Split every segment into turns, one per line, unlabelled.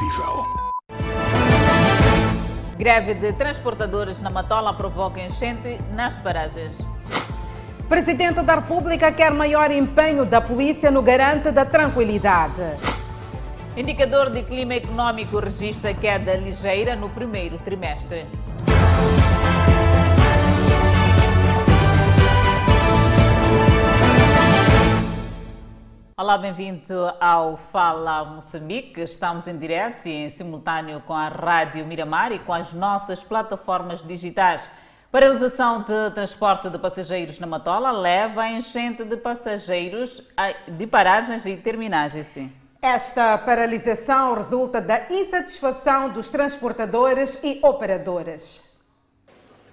possível.
Greve de transportadores na Matola provoca enchente nas paragens.
Presidente da República quer maior empenho da polícia no garante da tranquilidade.
Indicador de clima econômico registra queda ligeira no primeiro trimestre. Olá, bem-vindo ao Fala Moçambique. Estamos em direto e em simultâneo com a Rádio Miramar e com as nossas plataformas digitais. Paralisação de transporte de passageiros na Matola leva a enchente de passageiros de paragens e terminais, sim.
Esta paralisação resulta da insatisfação dos transportadores e operadoras.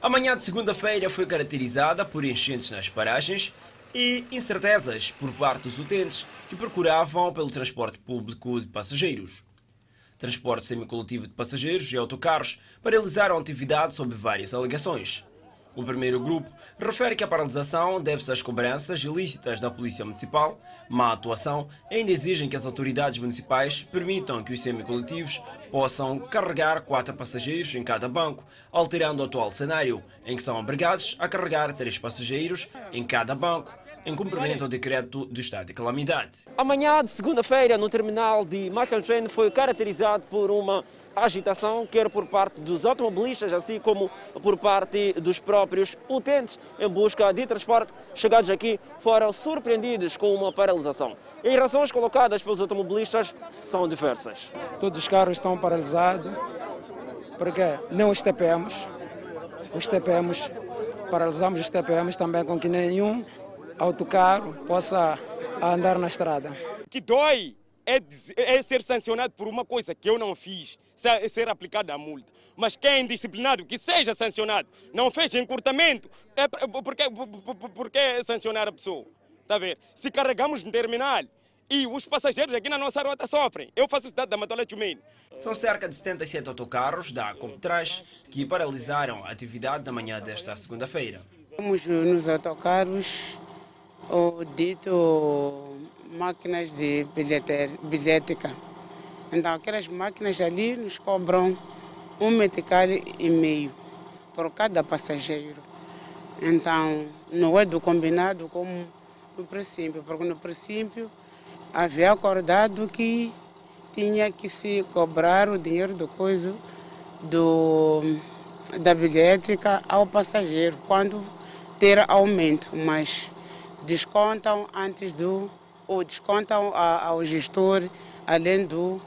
A manhã de segunda-feira foi caracterizada por enchentes nas paragens e incertezas por parte dos utentes que procuravam pelo transporte público de passageiros. Transporte semicoletivo de passageiros e autocarros paralisaram a atividade sob várias alegações. O primeiro grupo refere que a paralisação deve-se às cobranças ilícitas da Polícia Municipal, má atuação ainda exigem que as autoridades municipais permitam que os semicoletivos possam carregar quatro passageiros em cada banco, alterando o atual cenário, em que são obrigados a carregar três passageiros em cada banco, em cumprimento ao decreto do estado de calamidade.
Amanhã de segunda-feira, no terminal de Train, foi caracterizado por uma agitação, quer por parte dos automobilistas, assim como por parte dos próprios utentes em busca de transporte. Chegados aqui, foram surpreendidos com uma paralisação. E as razões colocadas pelos automobilistas são diversas.
Todos os carros estão paralisados, porque não os TPMs, os TPMs, paralisamos os TPMs também com que nenhum autocarro possa andar na estrada.
Que dói é, é, ser sancionado por uma coisa que eu não fiz, ser, ser aplicada a multa. Mas quem é indisciplinado, que seja sancionado. Não fez encurtamento, é, porque, porque sancionar a pessoa? Está a ver? Se carregamos no terminal e os passageiros aqui na nossa rota sofrem. Eu faço cidade da Matola Tchumene.
São cerca de 77 autocarros da Comptras que paralisaram a atividade da manhã desta segunda-feira.
Vamos nos autocarros o dito máquinas de bilhética. Então aquelas máquinas ali nos cobram um metical e meio por cada passageiro. Então não é do combinado como no princípio, porque no princípio havia acordado que tinha que se cobrar o dinheiro do coisa do, da bilhética ao passageiro quando ter aumento, mas descontam antes do, ou descontam ao gestor, além do,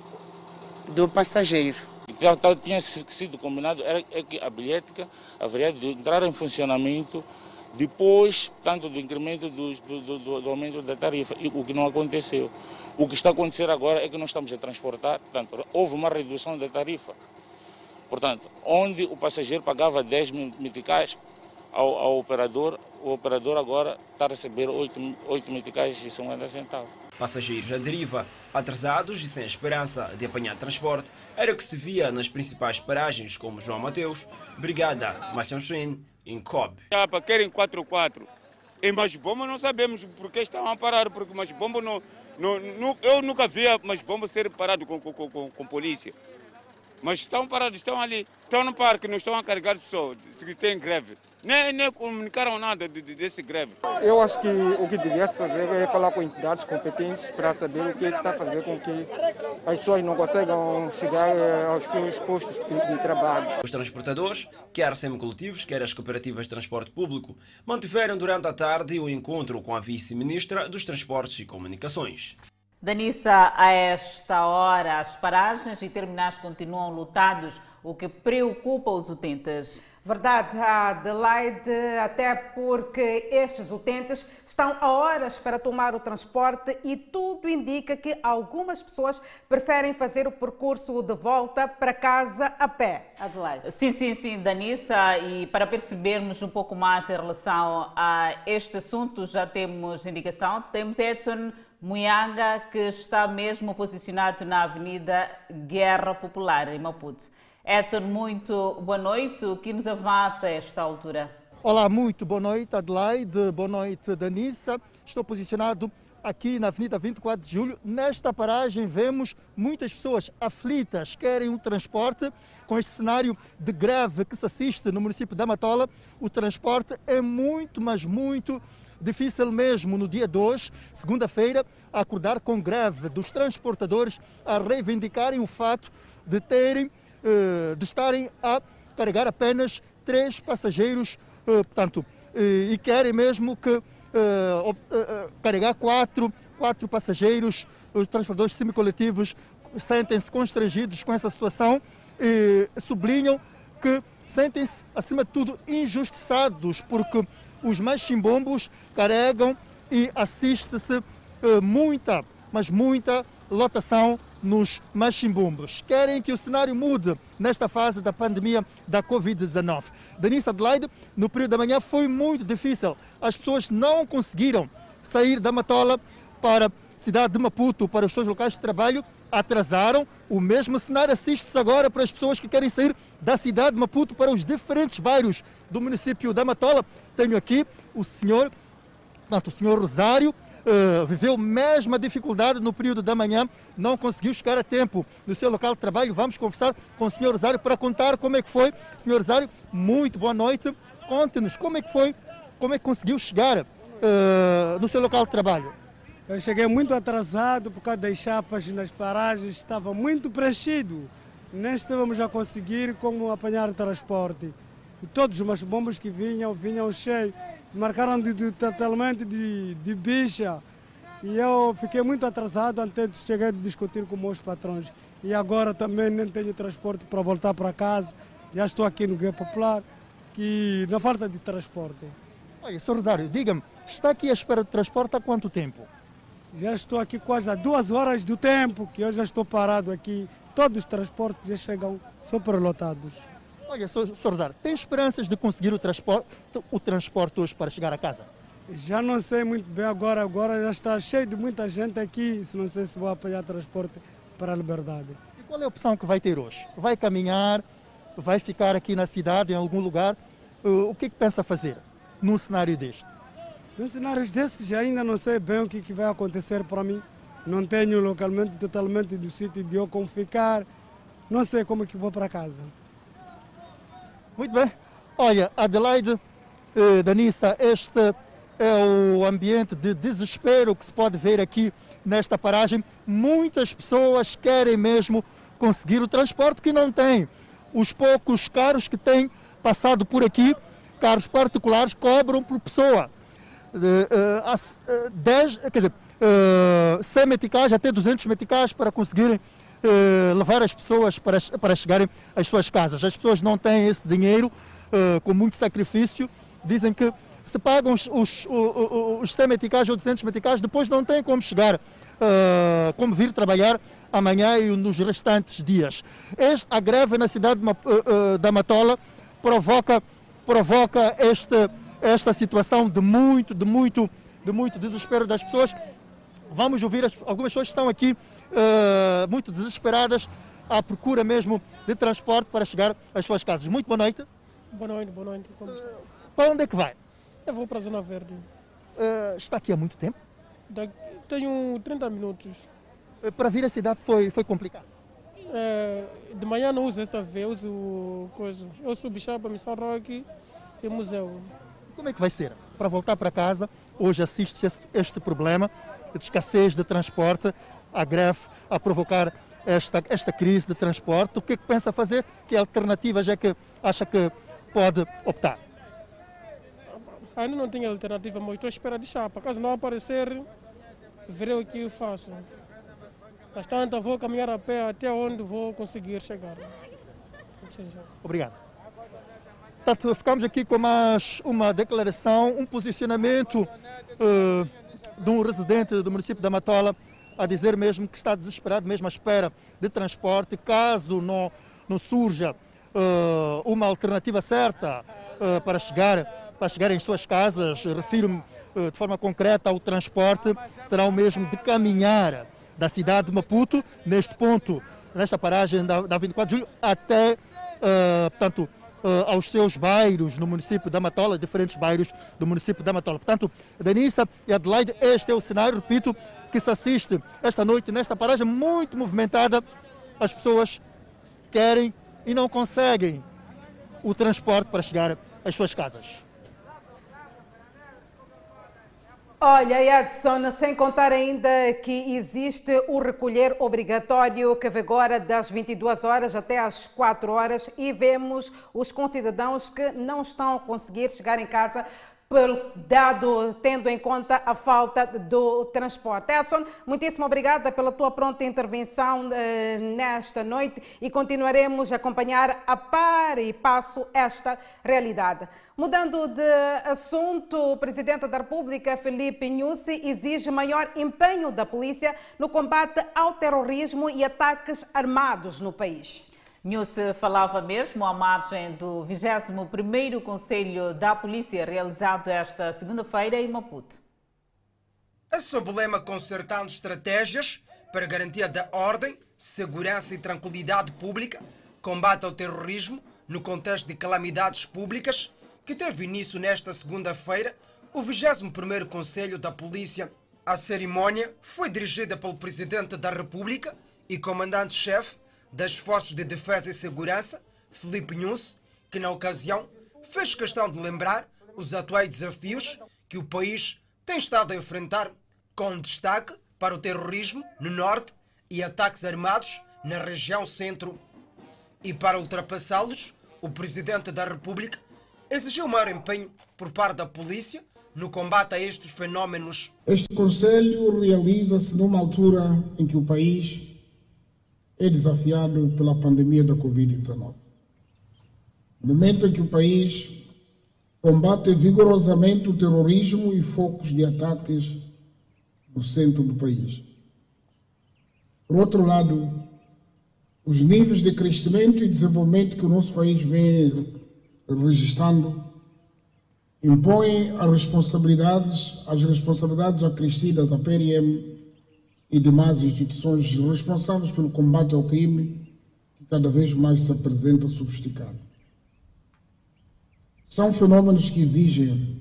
do passageiro.
Já tinha sido combinado era, é que a bilhética haveria de entrar em funcionamento depois, tanto do incremento do, do, do, do, aumento da tarifa, e o que não aconteceu. O que está a acontecer agora é que nós estamos a transportar, portanto, houve uma redução da tarifa. Portanto, onde o passageiro pagava 10 meticais ao, ao operador, o operador agora está a receber 8, 8 meticais e 50 centavos.
Passageiros à deriva, atrasados e sem esperança de apanhar transporte, era o que se via nas principais paragens como João Mateus, Brigada, Machamswin e Incob.
Para querem 4x4. Em Masbomba não sabemos por que estão a parar, porque Masbomba não, não, não, eu nunca vi Masbomba ser parado com, com, com, com polícia. Mas estão parados, estão ali, estão no parque, não estão a carregar pessoas, que tem greve nem, nem comunicaram nada de, de, desse greve.
Eu acho que o que devia se fazer é falar com entidades competentes para saber o que, é que está a fazer com que as pessoas não consigam chegar eh, aos seus postos de, de trabalho.
Os transportadores, quer semicoletivos, quer as cooperativas de transporte público, mantiveram durante a tarde o encontro com a vice-ministra dos Transportes e Comunicações.
Danissa, a esta hora as paragens e terminais continuam lotados, o que preocupa os utentes.
Verdade, Adelaide, até porque estes utentes estão a horas para tomar o transporte e tudo indica que algumas pessoas preferem fazer o percurso de volta para casa a pé. Adelaide.
Sim, sim, sim, Danissa, e para percebermos um pouco mais em relação a este assunto, já temos indicação, temos Edson Muyanga, que está mesmo posicionado na Avenida Guerra Popular, em Maputo. Edson, muito boa noite. O que nos avança a esta altura?
Olá, muito boa noite, Adelaide. Boa noite, Danissa. Estou posicionado
aqui na Avenida 24 de Julho. Nesta paragem vemos muitas pessoas aflitas, querem um transporte. Com este cenário de greve que se assiste no município da Matola, o transporte é muito, mas muito difícil mesmo no dia 2, segunda-feira, acordar com greve dos transportadores a reivindicarem o fato de terem, eh, de estarem a carregar apenas três passageiros, eh, portanto, e querem mesmo que uh, carregar quatro, quatro passageiros, os transportadores semicoletivos sentem-se constrangidos com essa situação e sublinham que sentem-se, acima de tudo, injustiçados, porque os machimbombos carregam e assiste-se uh, muita, mas muita lotação nos machimbumbos. Querem que o cenário mude nesta fase da pandemia da Covid-19. Denise Adelaide, no período da manhã foi muito difícil. As pessoas não conseguiram sair da Matola para a cidade de Maputo, para os seus locais de trabalho, atrasaram. O mesmo cenário assiste-se agora para as pessoas que querem sair da cidade de Maputo para os diferentes bairros do município da Matola. Tenho aqui o senhor, o senhor Rosário, uh, viveu mesma dificuldade no período da manhã, não conseguiu chegar a tempo no seu local de trabalho. Vamos conversar com o senhor Rosário para contar como é que foi. Senhor Rosário, muito boa noite. Conte-nos como é que foi, como é que conseguiu chegar uh, no seu local de trabalho.
Eu cheguei muito atrasado por causa das chapas nas paragens, estava muito preenchido. Nem estávamos a conseguir como apanhar o transporte. E todos os bombas que vinham, vinham cheios marcaram de, de, totalmente de, de bicha. E eu fiquei muito atrasado antes de chegar a discutir com meus patrões. E agora também nem tenho transporte para voltar para casa. Já estou aqui no Guia Popular, que na falta de transporte.
Olha, Sr. Rosário, diga-me, está aqui à espera de transporte há quanto tempo?
Já estou aqui quase há duas horas do tempo que eu já estou parado aqui. Todos os transportes já chegam superlotados.
Olha, Sr. Rosário, tem esperanças de conseguir o transporte, o transporte hoje para chegar a casa?
Já não sei muito bem agora, agora já está cheio de muita gente aqui, se não sei se vou apanhar transporte para a Liberdade.
E qual é a opção que vai ter hoje? Vai caminhar, vai ficar aqui na cidade, em algum lugar? O que, é que pensa fazer num cenário deste?
Num cenário desses ainda não sei bem o que, que vai acontecer para mim. Não tenho localmente totalmente do sítio de eu como ficar. Não sei como é que vou para casa.
Muito bem. Olha, Adelaide, eh, Danissa, este é o ambiente de desespero que se pode ver aqui nesta paragem. Muitas pessoas querem mesmo conseguir o transporte que não têm. Os poucos carros que têm passado por aqui, carros particulares, cobram por pessoa. Uh, 10, quer dizer, uh, 100 meticais até 200 meticais para conseguirem eh, levar as pessoas para, para chegarem às suas casas. As pessoas não têm esse dinheiro, eh, com muito sacrifício, dizem que se pagam os, os, os, os 100 meticais ou 200 meticais, depois não têm como chegar, uh, como vir trabalhar amanhã e nos restantes dias. Este, a greve na cidade de, uh, uh, da Matola provoca, provoca este, esta situação de muito, de muito, de muito desespero das pessoas. Vamos ouvir, as, algumas pessoas estão aqui uh, muito desesperadas à procura mesmo de transporte para chegar às suas casas. Muito boa noite.
Boa noite, boa noite. Como está?
para onde é que vai?
Eu vou para a Zona Verde.
Uh, está aqui há muito tempo?
Da, tenho 30 minutos.
Uh, para vir à cidade foi, foi complicado?
de manhã não uso essa vez, uso coisa. Eu sou Bichapa, Missão Roque e museu.
Como é que vai ser? Para voltar para casa, hoje assiste este, problema de escassez de transporte a greve a provocar esta, esta crise de transporte. O que é que pensa fazer? Que alternativas é que acha que pode optar?
Ainda não tenho alternativa, mas estou à espera de chapa. Caso não aparecer, verei o que eu faço. Mas tanto vou caminhar a pé até onde vou conseguir chegar.
Obrigado. Portanto, ficamos aqui com mais uma declaração, um posicionamento uh, de um residente do município da Matola a dizer mesmo que está desesperado, mesmo à espera de transporte, caso não, não surja uh, uma alternativa certa uh, para, chegar, para chegar em suas casas, refiro-me de forma concreta ao transporte, terão mesmo de caminhar da cidade de Maputo, neste ponto, nesta paragem da, da 24 de julho, até, portanto, aos seus bairros no município da Matola, diferentes bairros do município da Matola. Portanto, Denissa e Adelaide, este é o cenário, repito, que se assiste esta noite nesta paragem muito movimentada. As pessoas querem e não conseguem o transporte para chegar às suas casas.
Olha, Edson, sem contar ainda que existe o recolher obrigatório que vigora das 22 horas até às 4 horas e vemos os concidadãos que não estão a conseguir chegar em casa dado tendo em conta a falta do transporte. Edson, muitíssimo obrigada pela tua pronta intervenção eh, nesta noite e continuaremos a acompanhar a par e passo esta realidade. Mudando de assunto, o Presidente da República, Felipe Nussi, exige maior empenho da polícia no combate ao terrorismo e ataques armados no país.
Nhusse falava mesmo à margem do 21º Conselho da Polícia realizado esta segunda-feira em Maputo.
A sob lema Concertando Estratégias para Garantia da Ordem, Segurança e Tranquilidade Pública, Combate ao Terrorismo no contexto de calamidades públicas, que teve início nesta segunda-feira, o 21º Conselho da Polícia. A cerimónia foi dirigida pelo Presidente da República e Comandante-Chefe das Forças de Defesa e Segurança, Felipe Nunes, que na ocasião fez questão de lembrar os atuais desafios que o país tem estado a enfrentar, com destaque para o terrorismo no norte e ataques armados na região centro. E para ultrapassá-los, o Presidente da República exigiu maior empenho por parte da polícia no combate a estes fenómenos.
Este Conselho realiza-se numa altura em que o país é desafiado pela pandemia da Covid-19. Momento em que o país combate vigorosamente o terrorismo e focos de ataques no centro do país. Por outro lado, os níveis de crescimento e desenvolvimento que o nosso país vem registrando impõem as responsabilidades, as responsabilidades acrescidas à PRM e demais instituições responsáveis pelo combate ao crime, que cada vez mais se apresenta sofisticado. São fenômenos que exigem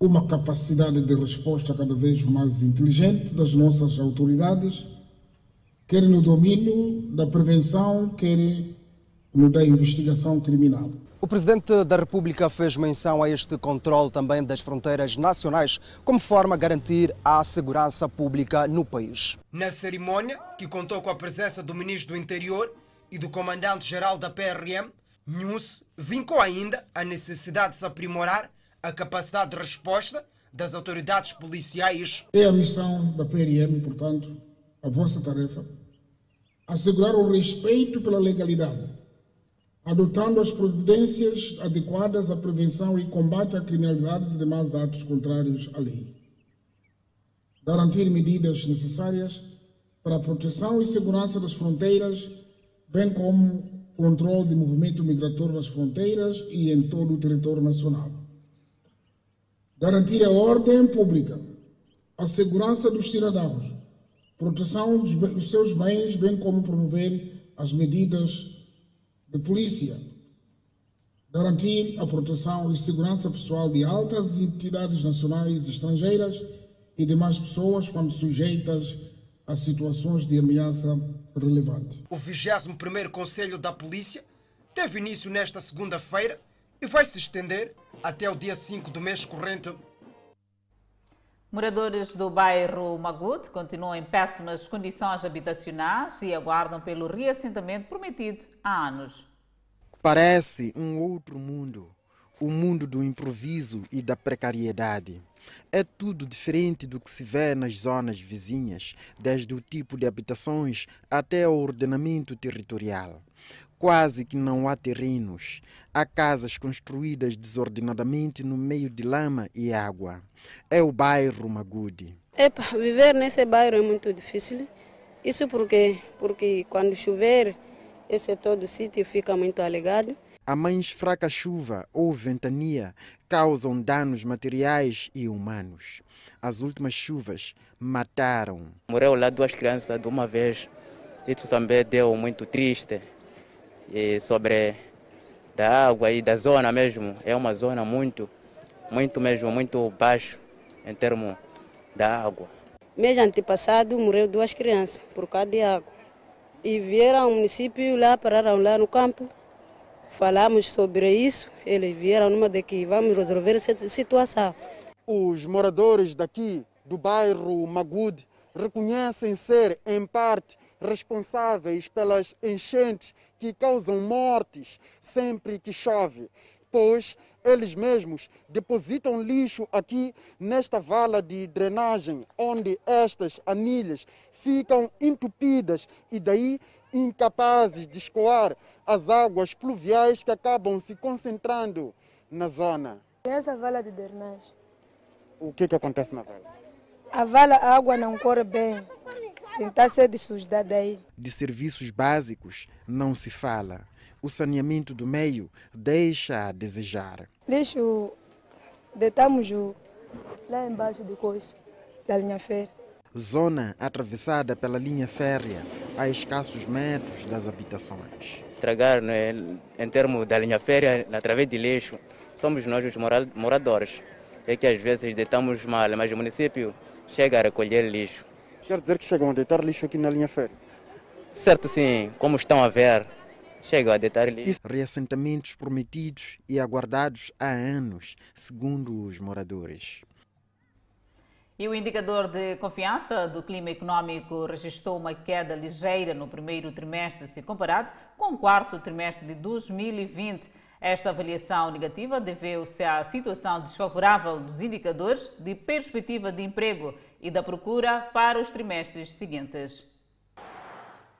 uma capacidade de resposta cada vez mais inteligente das nossas autoridades, quer no domínio da prevenção, quer no da investigação criminal.
O Presidente da República fez menção a este controle também das fronteiras nacionais como forma de garantir a segurança pública no país.
Na cerimónia, que contou com a presença do Ministro do Interior e do Comandante-Geral da PRM, Nunes vincou ainda a necessidade de se aprimorar a capacidade de resposta das autoridades policiais.
É a missão da PRM, portanto, a vossa tarefa, assegurar o respeito pela legalidade adotando as providências adequadas à prevenção e combate à criminalidade e demais atos contrários à lei. Garantir medidas necessárias para a proteção e segurança das fronteiras, bem como controle de movimento migratório nas fronteiras e em todo o território nacional. Garantir a ordem pública, a segurança dos cidadãos, proteção dos seus bens, bem como promover as medidas de polícia, garantir a proteção e segurança pessoal de altas entidades nacionais e estrangeiras e demais pessoas quando sujeitas a situações de ameaça relevante.
O 21º Conselho da Polícia teve início nesta segunda-feira e vai se estender até o dia 5 do mês corrente.
Moradores do bairro Magut continuam em péssimas condições habitacionais e aguardam pelo reassentamento prometido há anos.
Parece um outro mundo, o mundo do improviso e da precariedade. É tudo diferente do que se vê nas zonas vizinhas, desde o tipo de habitações até o ordenamento territorial. Quase que não há terrenos. Há casas construídas desordenadamente no meio de lama e água. É o bairro Magude.
Epa, viver nesse bairro é muito difícil. Isso porque, porque quando chover, esse todo o sítio fica muito alagado.
A mais fraca chuva ou ventania causam danos materiais e humanos. As últimas chuvas mataram.
Morreu lá duas crianças de uma vez. Isso também deu muito triste e sobre da água e da zona mesmo. É uma zona muito, muito mesmo, muito baixo em termos da água.
Mês antepassado morreu duas crianças por causa de água. E vieram ao município lá, pararam lá no campo. Falamos sobre isso, eles vieram numa de que vamos resolver essa situação.
Os moradores daqui do bairro Magude reconhecem ser, em parte, responsáveis pelas enchentes que causam mortes sempre que chove, pois eles mesmos depositam lixo aqui nesta vala de drenagem, onde estas anilhas ficam entupidas e daí incapazes de escoar as águas pluviais que acabam se concentrando na zona.
Essa vala de drenagem.
O que, que acontece na vala?
A vala, a água não corre bem. Está sendo sujada aí.
De serviços básicos não se fala. O saneamento do meio deixa a desejar.
Lixo, deitamos lá embaixo do coice, da linha férrea.
Zona atravessada pela linha férrea a escassos metros das habitações.
Estragar né, em termos da linha férrea, através de lixo, somos nós os moradores. É que às vezes deitamos mal, mas o município chega a recolher lixo.
Quer dizer que chegam a deitar lixo aqui na linha férrea?
Certo, sim. Como estão a ver, chegam a deitar lixo.
Reassentamentos prometidos e aguardados há anos, segundo os moradores.
E o indicador de confiança do clima econômico registrou uma queda ligeira no primeiro trimestre, se comparado com o quarto trimestre de 2020. Esta avaliação negativa deveu-se à situação desfavorável dos indicadores de perspectiva de emprego e da procura para os trimestres seguintes.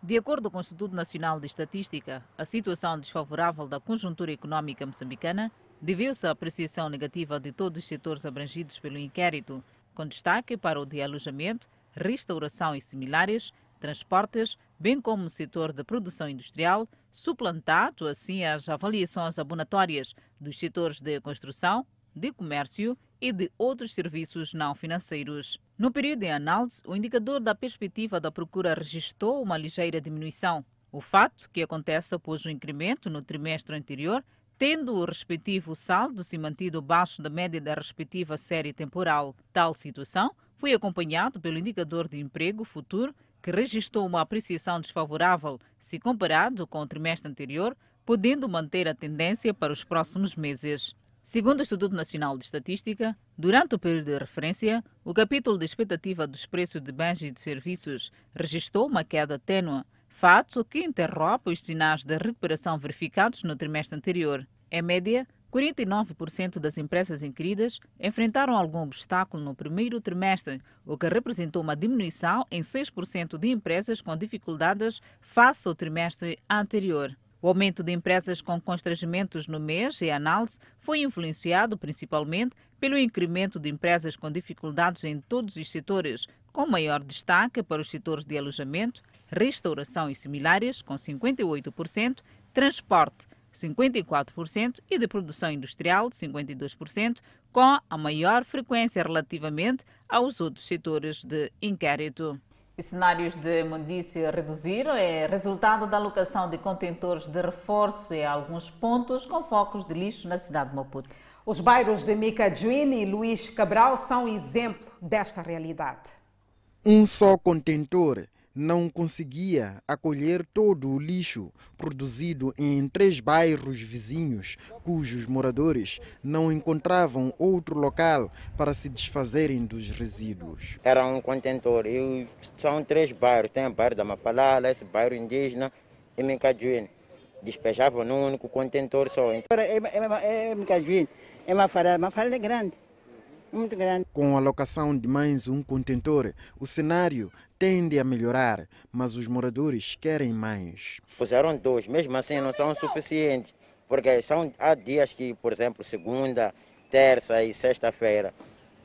De acordo com o Instituto Nacional de Estatística, a situação desfavorável da conjuntura econômica moçambicana deveu-se à apreciação negativa de todos os setores abrangidos pelo inquérito, com destaque para o de alojamento, restauração e similares, transportes, bem como o setor da produção industrial, suplantado assim as avaliações abonatórias dos setores de construção, de comércio e de outros serviços não financeiros. No período de análise, o indicador da perspectiva da procura registrou uma ligeira diminuição. O fato que acontece após o incremento no trimestre anterior, tendo o respectivo saldo se mantido abaixo da média da respectiva série temporal. Tal situação foi acompanhado pelo indicador de emprego futuro, que registrou uma apreciação desfavorável se comparado com o trimestre anterior, podendo manter a tendência para os próximos meses. Segundo o Instituto Nacional de Estatística, durante o período de referência, o capítulo de expectativa dos preços de bens e de serviços registrou uma queda tênue, fato que interrompe os sinais de recuperação verificados no trimestre anterior. Em média, 49% das empresas inquiridas enfrentaram algum obstáculo no primeiro trimestre, o que representou uma diminuição em 6% de empresas com dificuldades face ao trimestre anterior. O aumento de empresas com constrangimentos no mês e análise foi influenciado principalmente pelo incremento de empresas com dificuldades em todos os setores, com maior destaque para os setores de alojamento, restauração e similares, com 58%, transporte, 54% e de produção industrial, 52%, com a maior frequência relativamente aos outros setores de inquérito. E cenários de imundícia reduziram é resultado da alocação de contentores de reforço em alguns pontos com focos de lixo na cidade de Maputo.
Os bairros de Mica Juíne e Luís Cabral são exemplo desta realidade.
Um só contentor não conseguia acolher todo o lixo produzido em três bairros vizinhos, cujos moradores não encontravam outro local para se desfazerem dos resíduos.
Era um contentor e são três bairros, tem o bairro da Mafalala, esse bairro indígena e Micajuíne. Despejavam num único contentor só.
É, é, é, é Micajuíne, é Mafalala, Mafalala é grande muito grande.
Com a alocação de mais um contentor, o cenário tende a melhorar, mas os moradores querem mais.
Puseram dois, mesmo assim não são suficientes, porque são, há dias que, por exemplo, segunda, terça e sexta-feira,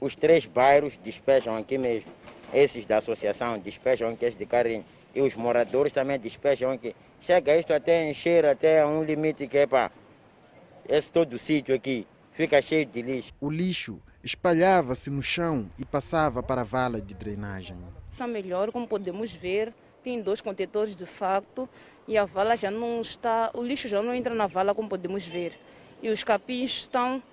os três bairros despejam aqui mesmo. Esses da associação despejam aqui de carrinho. E os moradores também despejam aqui. Chega isto até encher até um limite que é para esse todo o sítio aqui fica cheio de lixo.
O lixo espalhava-se no chão e passava para a vala de drenagem.
Está melhor, como podemos ver, tem dois contentores de facto
e a vala já não está, o lixo já não entra na vala como podemos ver. E os capins estão,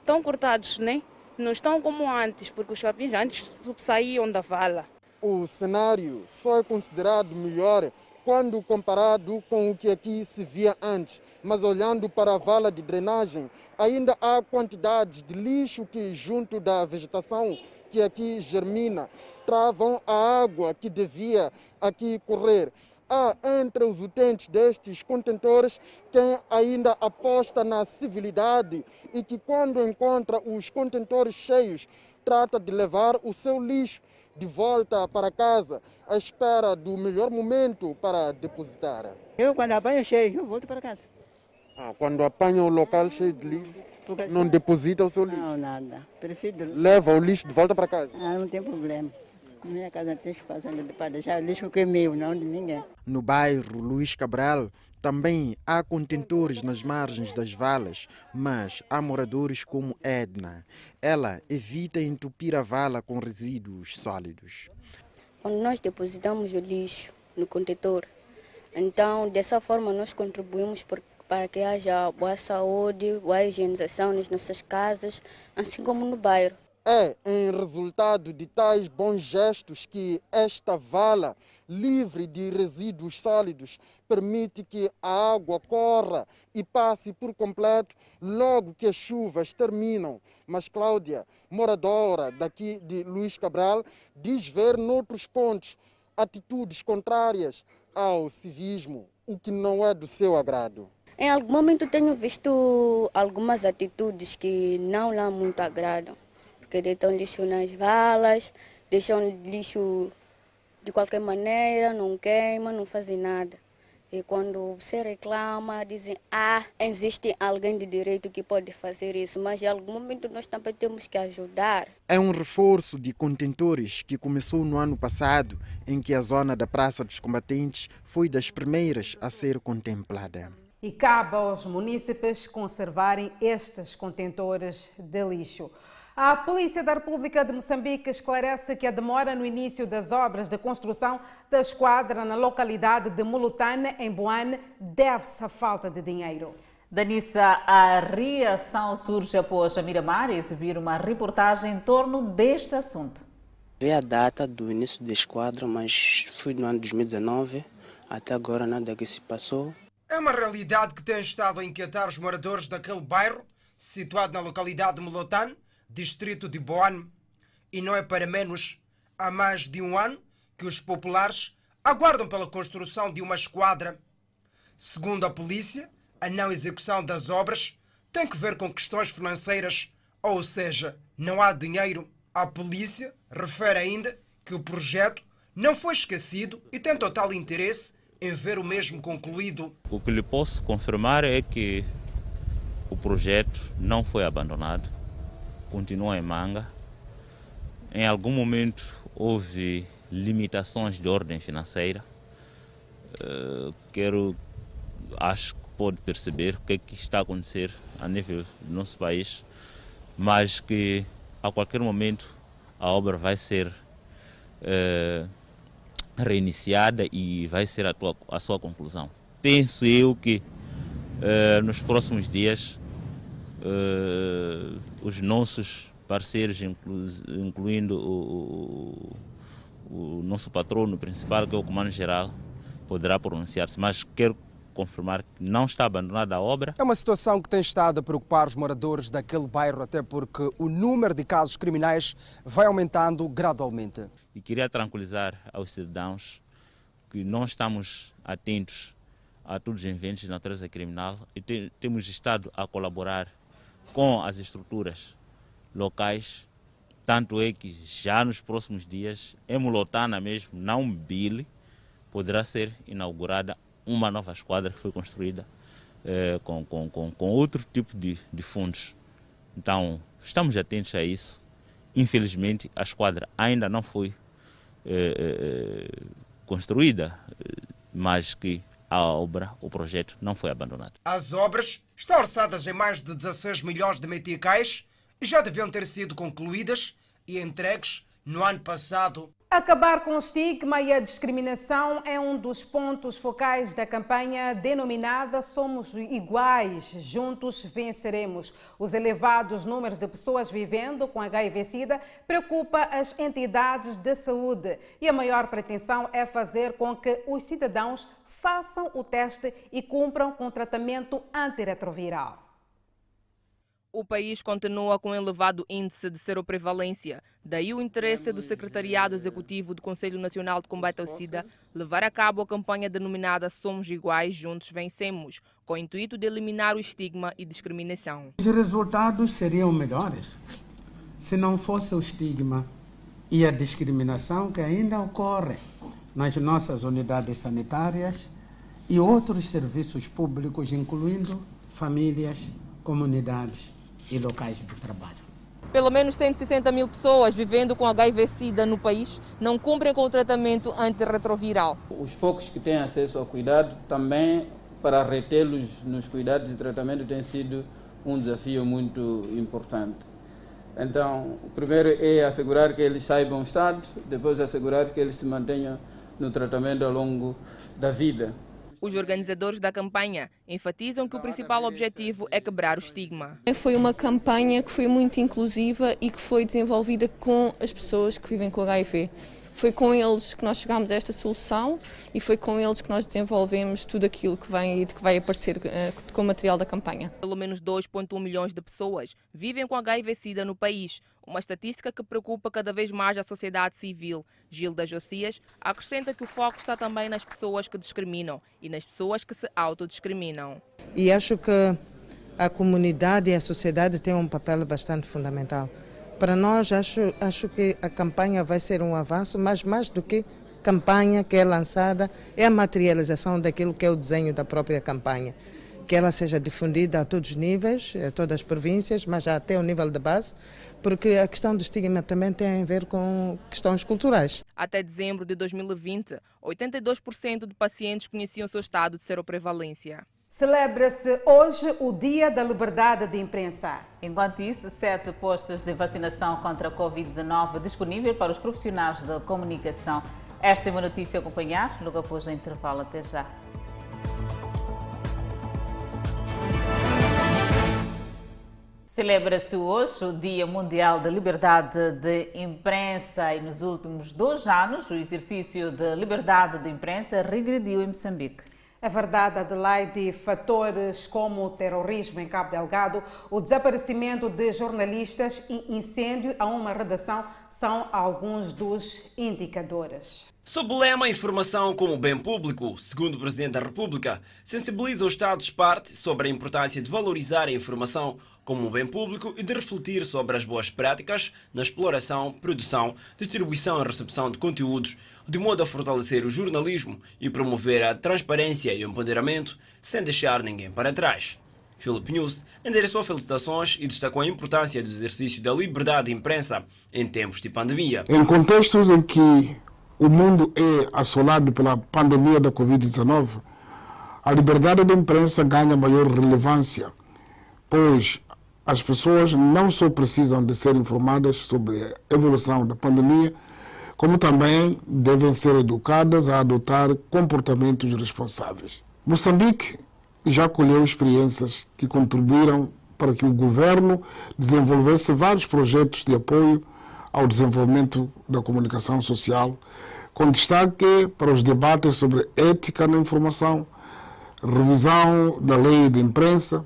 estão cortados, né? Não estão como antes, porque os capins antes saíam da vala.
O cenário só é considerado melhor quando comparado com o que aqui se via antes. Mas olhando para a vala de drenagem, ainda há quantidades de lixo que, junto da vegetação que aqui germina, travam a água que devia aqui correr. Há entre os utentes destes contentores quem ainda aposta na civilidade e que, quando encontra os contentores cheios, trata de levar o seu lixo de volta para casa à espera do melhor momento para depositar.
Eu, quando apanho cheio, eu volto para casa.
Ah, quando apanha o local cheio de lixo, não deposita o seu lixo?
Não, nada. Prefiro...
Leva o lixo de volta para casa?
Ah, não tem problema. Minha casa não tem espaço para deixar o lixo que é meu, não de ninguém.
No bairro Luís Cabral, também há contentores nas margens das valas, mas há moradores como Edna. Ela evita entupir a vala com resíduos sólidos.
Quando nós depositamos o lixo no contentor, então dessa forma nós contribuímos por, para que haja boa saúde, boa higienização nas nossas casas, assim como no bairro.
É em resultado de tais bons gestos que esta vala, livre de resíduos sólidos, permite que a água corra e passe por completo logo que as chuvas terminam. Mas Cláudia, moradora daqui de Luís Cabral, diz ver noutros pontos atitudes contrárias ao civismo, o que não é do seu agrado.
Em algum momento tenho visto algumas atitudes que não lá muito agradam porque deitam lixo nas valas, deixam lixo de qualquer maneira, não queimam, não fazem nada. E quando você reclama, dizem, ah, existe alguém de direito que pode fazer isso, mas em algum momento nós também temos que ajudar.
É um reforço de contentores que começou no ano passado, em que a zona da Praça dos Combatentes foi das primeiras a ser contemplada.
E cabe aos munícipes conservarem estes contentores de lixo. A Polícia da República de Moçambique esclarece que a demora no início das obras de construção da esquadra na localidade de Mulutane, em Boane, deve-se à falta de dinheiro.
Danissa, a reação surge após a Miramar exibir uma reportagem em torno deste assunto.
Vi a data do início da esquadra, mas foi no ano 2019. Até agora nada que se passou.
É uma realidade que tem estado a inquietar os moradores daquele bairro, situado na localidade de Mulotane, distrito de Boane. E não é para menos, há mais de um ano que os populares aguardam pela construção de uma esquadra. Segundo a polícia, a não execução das obras tem que ver com questões financeiras, ou seja, não há dinheiro. A polícia refere ainda que o projeto não foi esquecido e tem total interesse em ver o mesmo concluído.
O que lhe posso confirmar é que o projeto não foi abandonado continua em manga. Em algum momento houve limitações de ordem financeira. Uh, quero, acho que pode perceber o que, é que está a acontecer a nível do nosso país, mas que a qualquer momento a obra vai ser uh, reiniciada e vai ser a, tua, a, sua conclusão. Penso eu que uh, nos próximos dias uh, os nossos parceiros, inclu incluindo o, o, o, nosso patrono principal, que é o Comando-Geral, poderá pronunciar-se. Mas quero confirmar que não está abandonada a obra.
É uma situação que tem estado a preocupar os moradores daquele bairro, até porque o número de casos criminais vai aumentando gradualmente.
E queria tranquilizar aos cidadãos que não estamos atentos a todos os eventos de natureza criminal e te, temos estado a colaborar com as estruturas locais. Tanto é que já nos próximos dias, em Mulotana mesmo, não Bile, poderá ser inaugurada uma nova esquadra que foi construída eh, com, com, com, com, outro tipo de, de fundos. Então, estamos atentos a isso. Infelizmente, a esquadra ainda não foi eh, eh, construída, mas que a obra, o projeto, não foi abandonado.
As obras estão orçadas em mais de 16 milhões de meticais e já deviam ter sido concluídas e entregues no ano passado.
Acabar com o estigma e a discriminação é um dos pontos focais da campanha denominada Somos Iguais, Juntos Venceremos. Os elevados números de pessoas vivendo com HIV-Sida preocupa as entidades de saúde e a maior pretensão é fazer com que os cidadãos façam o teste e cumpram com o tratamento antirretroviral
o país continua com um elevado índice de seroprevalência. Daí o interesse do Secretariado Executivo do Conselho Nacional de Combate ao SIDA levar a cabo a campanha denominada Somos Iguais, Juntos Vencemos, com o intuito de eliminar o estigma e discriminação.
Os resultados seriam melhores se não fosse o estigma e a discriminação que ainda ocorre nas nossas unidades sanitárias e outros serviços públicos, incluindo famílias, comunidades e locais de trabalho.
Pelo menos 160 mil pessoas vivendo com HIV-Sida no país não cumprem com o tratamento antirretroviral.
Os poucos que têm acesso ao cuidado também para retê-los nos cuidados e tratamento tem sido um desafio muito importante. Então, o primeiro é assegurar que eles saibam o estado, depois assegurar que eles se mantenham no tratamento ao longo da vida.
Os organizadores da campanha enfatizam que o principal objetivo é quebrar o estigma.
Foi uma campanha que foi muito inclusiva e que foi desenvolvida com as pessoas que vivem com HIV. Foi com eles que nós chegámos a esta solução e foi com eles que nós desenvolvemos tudo aquilo que vai, que vai aparecer uh, com o material da campanha.
Pelo menos 2,1 milhões de pessoas vivem com HIV-Sida no país, uma estatística que preocupa cada vez mais a sociedade civil. Gilda Josias acrescenta que o foco está também nas pessoas que discriminam e nas pessoas que se autodiscriminam.
E acho que a comunidade e a sociedade têm um papel bastante fundamental. Para nós, acho, acho que a campanha vai ser um avanço, mas mais do que campanha que é lançada, é a materialização daquilo que é o desenho da própria campanha. Que ela seja difundida a todos os níveis, a todas as províncias, mas até o nível de base, porque a questão do estigma também tem a ver com questões culturais.
Até dezembro de 2020, 82% de pacientes conheciam seu estado de seroprevalência.
Celebra-se hoje o Dia da Liberdade de Imprensa.
Enquanto isso, sete postos de vacinação contra a Covid-19 disponíveis para os profissionais da comunicação. Esta é uma notícia a acompanhar logo após o intervalo. Até já. Celebra-se hoje o Dia Mundial da Liberdade de Imprensa e nos últimos dois anos o exercício da liberdade de imprensa regrediu em Moçambique.
É verdade, Adelaide, fatores como o terrorismo em Cabo Delgado, o desaparecimento de jornalistas e incêndio a uma redação são alguns dos indicadores.
Sob o lema Informação como bem público, segundo o Presidente da República, sensibiliza os Estados-parte sobre a importância de valorizar a informação como um bem público e de refletir sobre as boas práticas na exploração, produção, distribuição e recepção de conteúdos, de modo a fortalecer o jornalismo e promover a transparência e o empoderamento, sem deixar ninguém para trás. Filipe News endereçou felicitações e destacou a importância do exercício da liberdade de imprensa em tempos de pandemia.
Em contextos em que o mundo é assolado pela pandemia da Covid-19, a liberdade de imprensa ganha maior relevância, pois as pessoas não só precisam de ser informadas sobre a evolução da pandemia, como também devem ser educadas a adotar comportamentos responsáveis. Moçambique já colheu experiências que contribuíram para que o governo desenvolvesse vários projetos de apoio ao desenvolvimento da comunicação social, com destaque para os debates sobre ética na informação, revisão da lei de imprensa,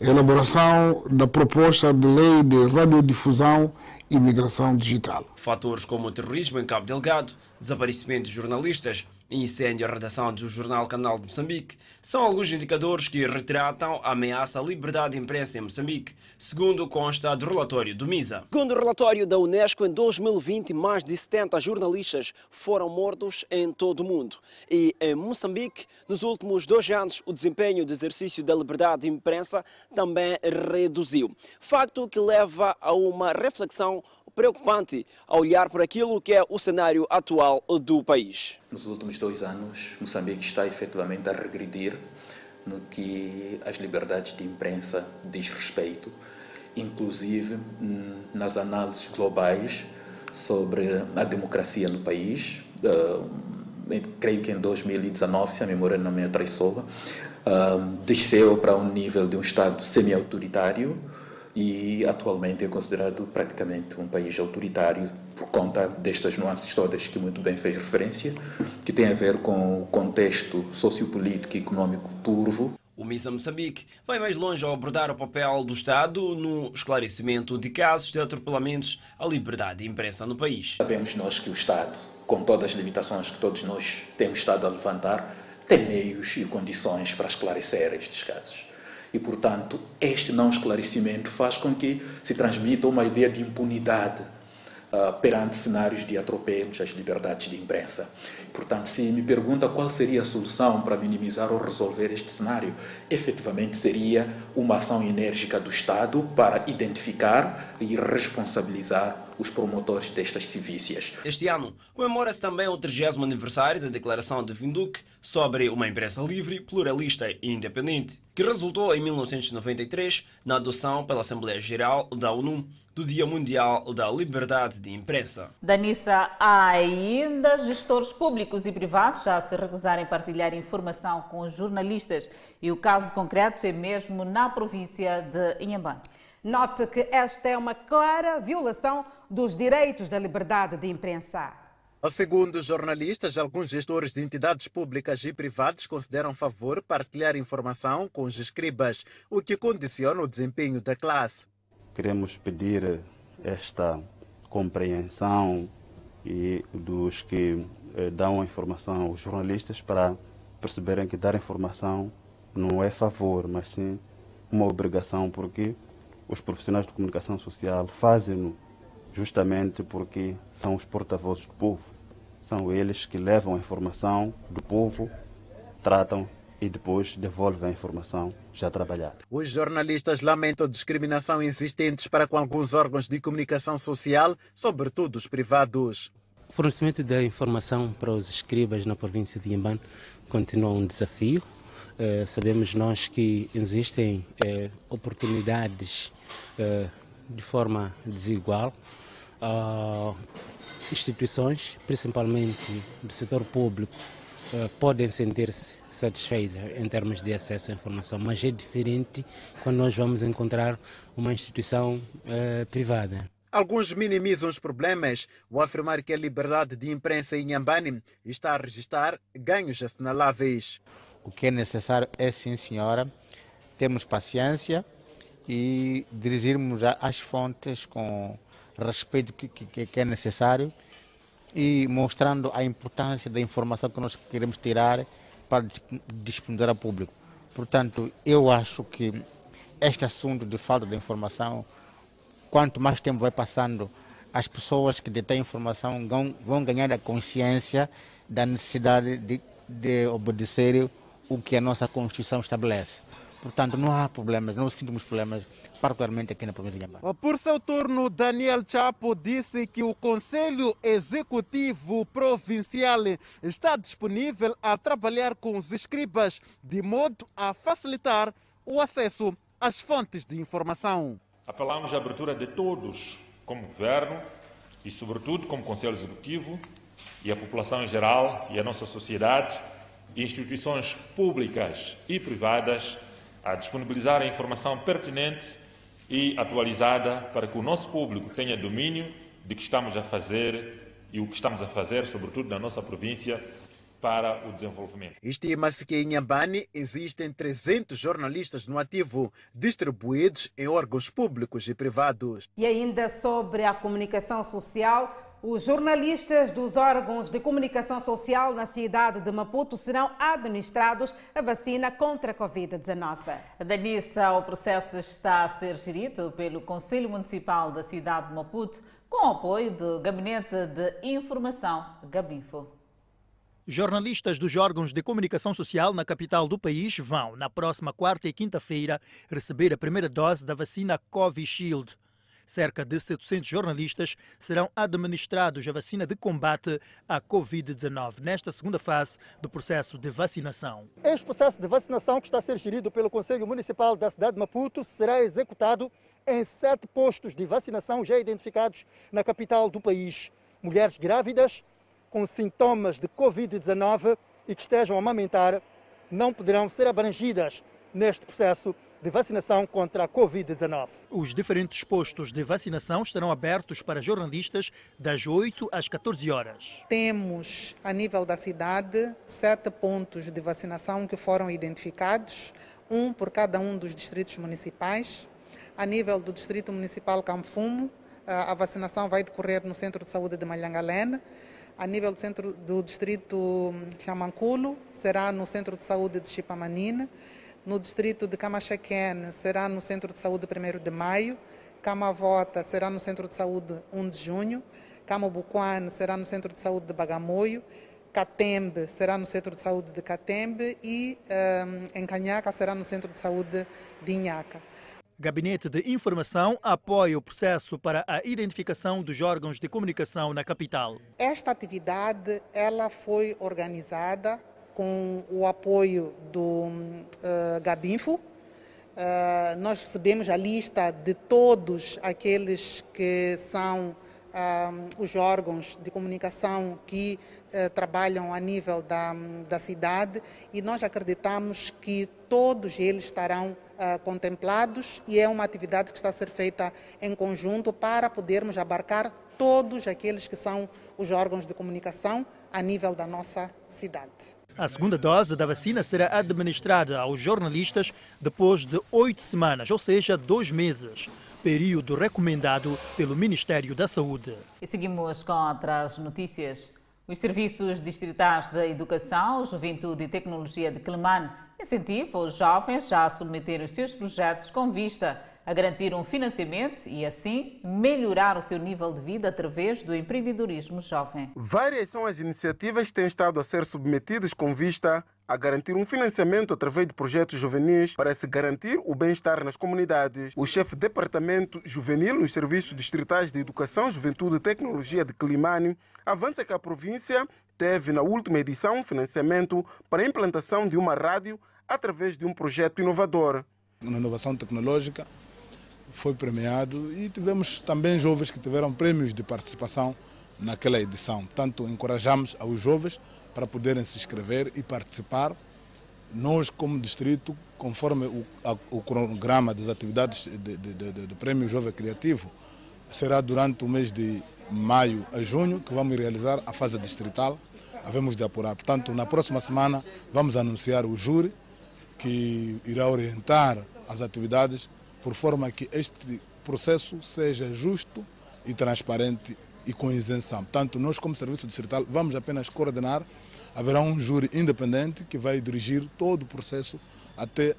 elaboração da proposta de lei de radiodifusão e migração digital.
Fatores como o terrorismo em Cabo Delgado, desaparecimento de jornalistas incêndio à redação do jornal Canal de Moçambique são alguns indicadores que retratam a ameaça à liberdade de imprensa em Moçambique, segundo consta do relatório do MISA.
Segundo o relatório da Unesco, em 2020, mais de 70 jornalistas foram mortos em todo o mundo. E em Moçambique, nos últimos dois anos, o desempenho do exercício da liberdade de imprensa também reduziu. Facto que leva a uma reflexão preocupante a olhar por aquilo que é o cenário atual do país.
Nos últimos dois anos, Moçambique está efetivamente a regredir no que as liberdades de imprensa diz respeito, inclusive nas análises globais sobre a democracia no país. creio que em 2019, se a memória não me atraiçoa, desceu para um nível de um Estado semi-autoritário e atualmente é considerado praticamente um país autoritário por conta destas nuances todas que muito bem fez referência, que tem a ver com o contexto sociopolítico e econômico turvo.
O MISA Moçambique vai mais longe ao abordar o papel do Estado no esclarecimento de casos de atropelamentos à liberdade de imprensa no país.
Sabemos nós que o Estado, com todas as limitações que todos nós temos estado a levantar, tem meios e condições para esclarecer estes casos. E, portanto, este não esclarecimento faz com que se transmita uma ideia de impunidade uh, perante cenários de atropelos às liberdades de imprensa. Portanto, se me pergunta qual seria a solução para minimizar ou resolver este cenário, efetivamente seria uma ação enérgica do Estado para identificar e responsabilizar os promotores destas civícias.
Este ano comemora-se também o 30 aniversário da Declaração de Vinduque sobre uma imprensa livre, pluralista e independente, que resultou em 1993 na adoção pela Assembleia Geral da ONU do Dia Mundial da Liberdade de Imprensa.
Danissa, há ainda gestores públicos e privados a se recusarem a partilhar informação com os jornalistas e o caso concreto é mesmo na província de Inhambane.
Note que esta é uma clara violação dos direitos da liberdade de imprensa.
Segundo jornalistas, alguns gestores de entidades públicas e privadas consideram favor partilhar informação com os escribas, o que condiciona o desempenho da classe.
Queremos pedir esta compreensão e dos que eh, dão a informação aos jornalistas para perceberem que dar informação não é favor, mas sim uma obrigação, porque os profissionais de comunicação social fazem-no justamente porque são os porta-vozes do povo. São eles que levam a informação do povo, tratam e depois devolvem a informação já trabalhada.
Os jornalistas lamentam discriminação existentes para com alguns órgãos de comunicação social, sobretudo os privados.
O fornecimento da informação para os escribas na província de Imbane continua um desafio. Uh, sabemos nós que existem uh, oportunidades uh, de forma desigual. instituições, principalmente do setor público, podem sentir-se satisfeita em termos de acesso à informação, mas é diferente quando nós vamos encontrar uma instituição uh, privada.
Alguns minimizam os problemas ao afirmar que a liberdade de imprensa em Nhambane está a registrar ganhos assinaláveis.
O que é necessário é, sim, senhora, termos paciência e dirigirmos às fontes com respeito que, que, que é necessário e mostrando a importância da informação que nós queremos tirar para disponibilizar ao público. Portanto, eu acho que este assunto de falta de informação, quanto mais tempo vai passando, as pessoas que detêm informação vão ganhar a consciência da necessidade de, de obedecer o que a nossa Constituição estabelece. Portanto, não há problemas, não sentimos problemas, particularmente aqui na província de Inhambane.
Por seu turno, Daniel Chapo disse que o Conselho Executivo Provincial está disponível a trabalhar com os escribas de modo a facilitar o acesso às fontes de informação.
Apelamos à abertura de todos, como governo e, sobretudo, como Conselho Executivo e a população em geral e a nossa sociedade, instituições públicas e privadas a disponibilizar a informação pertinente e atualizada para que o nosso público tenha domínio de que estamos a fazer e o que estamos a fazer, sobretudo na nossa província, para o desenvolvimento.
Estima-se que em Nhambane existem 300 jornalistas no ativo, distribuídos em órgãos públicos e privados.
E ainda sobre a comunicação social, os jornalistas dos órgãos de comunicação social na cidade de Maputo serão administrados a vacina contra a Covid-19.
Danissa, o processo está a ser gerido pelo Conselho Municipal da cidade de Maputo com o apoio do Gabinete de Informação Gabinfo.
Jornalistas dos órgãos de comunicação social na capital do país vão, na próxima quarta e quinta-feira, receber a primeira dose da vacina Covishield. Cerca de 700 jornalistas serão administrados a vacina de combate à Covid-19 nesta segunda fase do processo de vacinação.
Este processo de vacinação, que está a ser gerido pelo Conselho Municipal da cidade de Maputo, será executado
em sete postos de vacinação já identificados na capital do país. Mulheres grávidas com sintomas de Covid-19 e que estejam a amamentar não poderão ser abrangidas neste processo de vacinação contra a Covid-19. Os diferentes postos de vacinação estarão abertos para jornalistas das 8 às 14 horas.
Temos, a nível da cidade, sete pontos de vacinação que foram identificados, um por cada um dos distritos municipais. A nível do Distrito Municipal Camfumo, a vacinação vai decorrer no Centro de Saúde de Malhangalene. A nível do, centro, do Distrito Chamanculo, será no Centro de Saúde de Chipamanine. No distrito de Camachaquene será no Centro de Saúde 1 de Maio. Camavota será no Centro de Saúde 1 de Junho. Camobuquane será no Centro de Saúde de Bagamoio. Catembe será no Centro de Saúde de Catembe e um, em Canhaca será no Centro de Saúde de Inhaca.
Gabinete de Informação apoia o processo para a identificação dos órgãos de comunicação na capital.
Esta atividade ela foi organizada com o apoio do uh, Gabinfo. Uh, nós recebemos a lista de todos aqueles que são uh, os órgãos de comunicação que trabalham a nível da, da cidade e nós acreditamos que todos eles estarão contemplados e é uma atividade que está a ser feita em conjunto para podermos abarcar todos aqueles que são os órgãos de comunicação a nível da nossa cidade.
A segunda dose da vacina será administrada aos jornalistas depois de oito semanas, ou seja, dois meses, período recomendado pelo Ministério da Saúde.
E seguimos com outras notícias. Os serviços distritais da Educação, Juventude e Tecnologia de Quelimane incentivam os jovens a submeter os seus projetos com vista a garantir um financiamento e, assim, melhorar o seu nível de vida através do empreendedorismo jovem.
Várias são as iniciativas que têm estado a ser submetidas com vista a garantir um financiamento através de projetos juvenis para se garantir o bem-estar nas comunidades. O chefe de departamento juvenil nos serviços distritais de educação, juventude e tecnologia de Climane avança que a província teve na última edição financiamento para a implantação de uma rádio através de um projeto inovador.
Na inovação tecnológica foi premiado e tivemos também jovens que tiveram prêmios de participação naquela edição. Portanto, encorajamos aos jovens para poderem se inscrever e participar. Nós, como distrito, conforme o, a, o cronograma das atividades do Prêmio Jovem Criativo, será durante o mês de maio a junho que vamos realizar a fase distrital. Havemos de apurar. Portanto, na próxima semana vamos anunciar o júri que irá orientar as atividades por forma que este processo seja justo e transparente e com isenção. Portanto, nós, como Serviço Distrital, vamos apenas coordenar. Haverá um júri independente que vai dirigir todo o processo até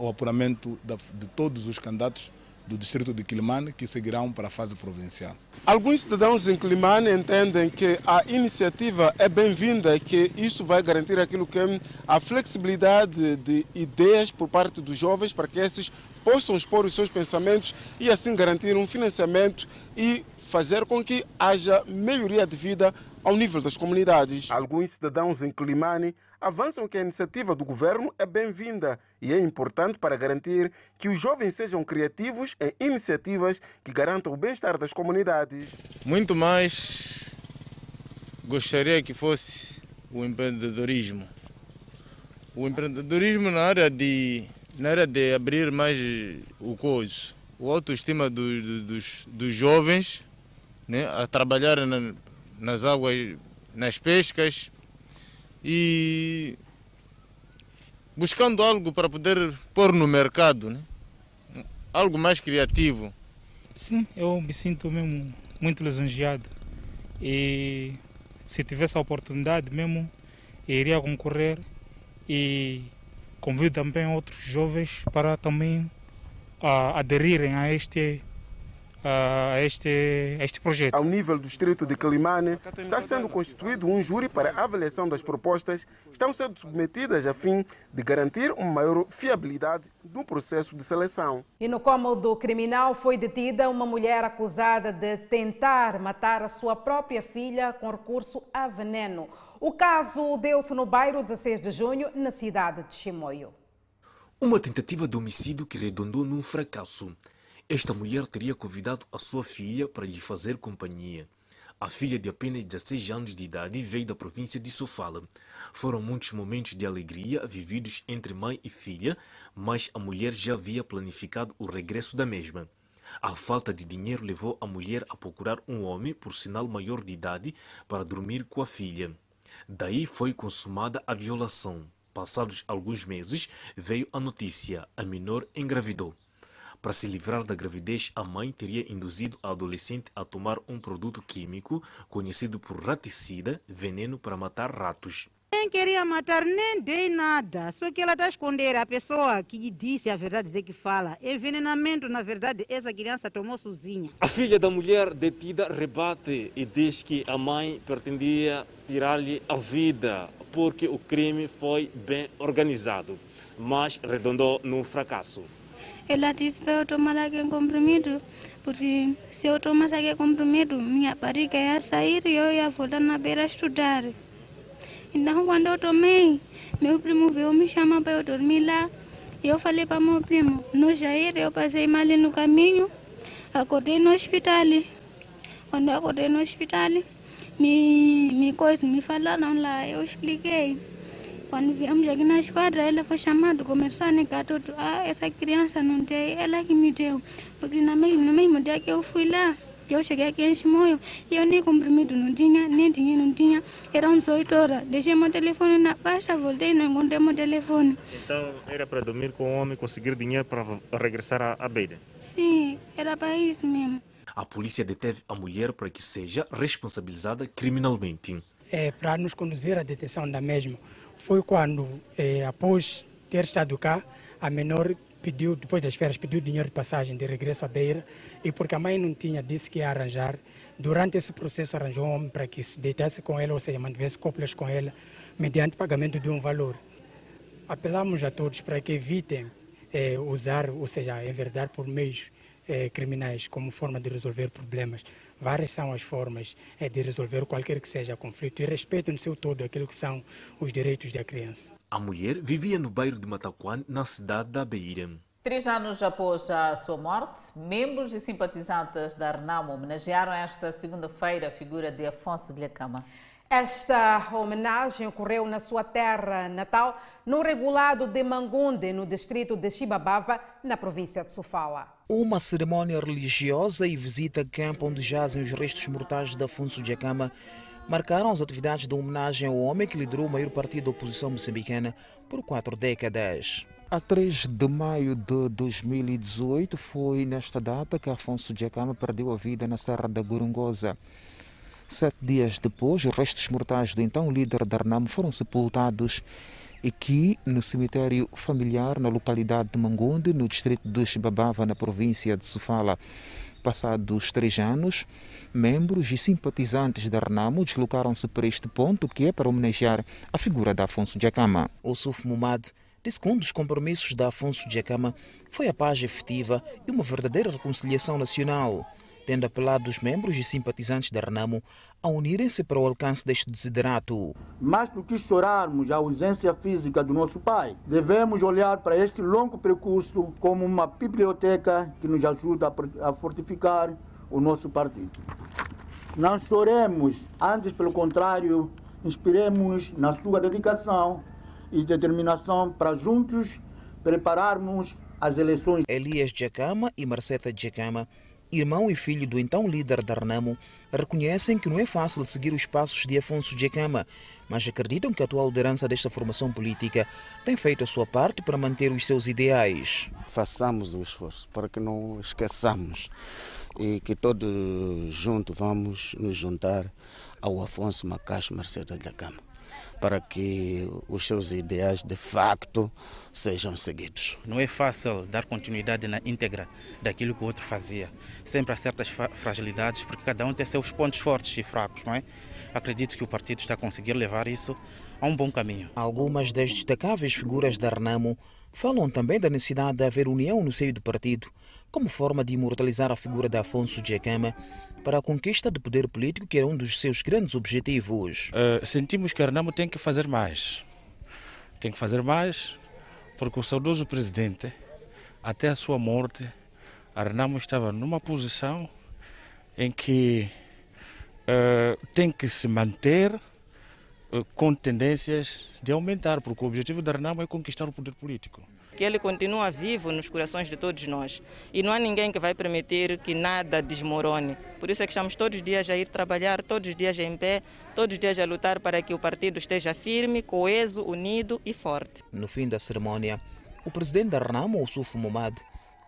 o apuramento de todos os candidatos do distrito de Quilimane que seguirão para a fase provincial.
Alguns cidadãos em Quilimane entendem que a iniciativa é bem-vinda que isso vai garantir aquilo que é a flexibilidade de ideias por parte dos jovens para que esses possam expor os seus pensamentos e assim garantir um financiamento e fazer com que haja melhoria de vida ao nível das comunidades. Alguns cidadãos em Climane avançam que a iniciativa do governo é bem-vinda e é importante para garantir que os jovens sejam criativos em iniciativas que garantam o bem-estar das comunidades.
Muito mais gostaria que fosse o empreendedorismo. O empreendedorismo na área de na área de abrir mais o coisa, o autoestima do, do, dos, dos jovens né, a trabalhar na, nas águas, nas pescas e buscando algo para poder pôr no mercado, né? algo mais criativo.
Sim, eu me sinto mesmo muito lisonjeado e se tivesse a oportunidade mesmo, iria concorrer e convido também outros jovens para também uh, aderirem a este, uh, a, este, a este projeto.
Ao nível do distrito de Calimane, está sendo constituído um júri para a avaliação das propostas que estão sendo submetidas a fim de garantir uma maior fiabilidade no processo de seleção.
E no cômodo criminal foi detida uma mulher acusada de tentar matar a sua própria filha com recurso a veneno. O caso deu-se no bairro 16 de junho, na cidade de Chimoio.
Uma tentativa de homicídio que redondou num fracasso.
Esta mulher teria convidado a sua filha para lhe fazer companhia. A filha de apenas 16 anos de idade veio da província de Sofala. Foram muitos momentos de alegria vividos entre mãe e filha, mas a mulher já havia planificado o regresso da mesma. A falta de dinheiro levou a mulher a procurar um homem, por sinal maior de idade, para dormir com a filha. Daí foi consumada a violação. Passados alguns meses, veio a notícia: a menor engravidou. Para se livrar da gravidez, a mãe teria induzido a adolescente a tomar um produto químico conhecido por raticida, veneno para matar ratos.
Nem queria matar, nem dei nada. Só que ela está a esconder a pessoa que lhe disse a verdade, dizer que fala. Envenenamento, na verdade, essa criança tomou sozinha.
A filha da mulher detida rebate e diz que a mãe pretendia tirar-lhe a vida porque o crime foi bem organizado, mas redondou num fracasso.
Ela disse para eu tomar aquele comprimido, porque se eu tomasse aquele comprimido, minha barriga ia sair e eu ia voltar na beira estudar. Então, quando eu tomei, meu primo veio me chamar para eu dormir lá. E eu falei para meu primo, no Jair, eu passei mal no caminho, acordei no hospital. Quando eu acordei no hospital, me, me, coisa, me falaram lá, eu expliquei. Quando viemos aqui na esquadra, ela foi chamada, começar a tudo. Ah, essa criança não tem, ela que me deu. Porque no mesmo, no mesmo dia que eu fui lá, que eu cheguei aqui em Chimoio, eu nem comprimido não tinha, nem dinheiro não tinha. Eram 18 horas. Deixei meu telefone na pasta, voltei e não encontrei meu telefone.
Então era para dormir com o homem, conseguir dinheiro para regressar à, à beira?
Sim, era para isso mesmo.
A polícia deteve a mulher para que seja responsabilizada criminalmente.
É, para nos conduzir à detenção da mesma foi quando, eh, após ter estado cá, a menor pediu, depois das férias, pediu dinheiro de passagem de regresso à Beira e porque a mãe não tinha, disse que ia arranjar. Durante esse processo arranjou um homem para que se deitasse com ela, ou seja, mantivesse cópias com ela, mediante pagamento de um valor. Apelamos a todos para que evitem eh, usar, ou seja, enverdar por meios eh, criminais como forma de resolver problemas. Várias são as formas eh, de resolver qualquer que seja conflito e respeito no seu todo aquilo que são os direitos da criança.
A mulher vivia no bairro de Mataquan, na cidade da Beira.
Três anos após a sua morte, membros e simpatizantes da Renamo homenagearam esta segunda-feira a figura de Afonso de Lhacama.
Esta homenagem ocorreu na sua terra natal, no regulado de Mangunde, no distrito de Chibabava, na província de Sofala.
Uma cerimónia religiosa e visita a campo onde jazem os restos mortais de Afonso de Acama marcaram as atividades de homenagem ao homem que liderou o maior partido da oposição moçambicana por quatro décadas. A 3 de maio de 2018 foi nesta data que Afonso de Acama perdeu a vida na Serra da Gorongosa. Sete dias depois, os restos mortais do então líder da Renamo foram sepultados aqui no cemitério familiar na localidade de Mangonde, no distrito de Xibabava, na província de Sofala. Passados três anos, membros e simpatizantes da Renamo deslocaram-se para este ponto, que é para homenagear a figura de Afonso de Acama. O Suf Mumad disse que um dos compromissos de Afonso de Acama foi a paz efetiva e uma verdadeira reconciliação nacional tendo apelado os membros e simpatizantes da Renamo a unirem-se para o alcance deste desiderato.
Mais do que chorarmos a ausência física do nosso pai, devemos olhar para este longo percurso como uma biblioteca que nos ajuda a fortificar o nosso partido. Não choremos, antes, pelo contrário, inspiremos na sua dedicação e determinação para juntos prepararmos as eleições.
Elias Jacama e Marceta Jacama irmão e filho do então líder da Renamo, reconhecem que não é fácil seguir os passos de Afonso Jacama, mas acreditam que a atual liderança desta formação política tem feito a sua parte para manter os seus ideais.
Façamos o esforço para que não esqueçamos e que todos juntos vamos nos juntar ao Afonso Macacho Marcelo Jacama para que os seus ideais de facto sejam seguidos.
Não é fácil dar continuidade na íntegra daquilo que o outro fazia. Sempre há certas fragilidades, porque cada um tem seus pontos fortes e fracos, não é? Acredito que o partido está a conseguir levar isso a um bom caminho.
Algumas das destacáveis figuras da Renamo falam também da necessidade de haver união no seio do partido, como forma de imortalizar a figura de Afonso Djekama para a conquista do poder político, que era um dos seus grandes objetivos.
Uh, sentimos que a Renamo tem que fazer mais. Tem que fazer mais porque o saudoso presidente, até a sua morte, a Renamo estava numa posição em que uh, tem que se manter uh, com tendências de aumentar, porque o objetivo da Renamo é conquistar o poder político.
Que ele continua vivo nos corações de todos nós. E não há ninguém que vai permitir que nada desmorone. Por isso é que estamos todos os dias a ir trabalhar, todos os dias em pé, todos os dias a lutar para que o partido esteja firme, coeso, unido e forte.
No fim da cerimónia, o presidente da Renamo, Ossufo Momad,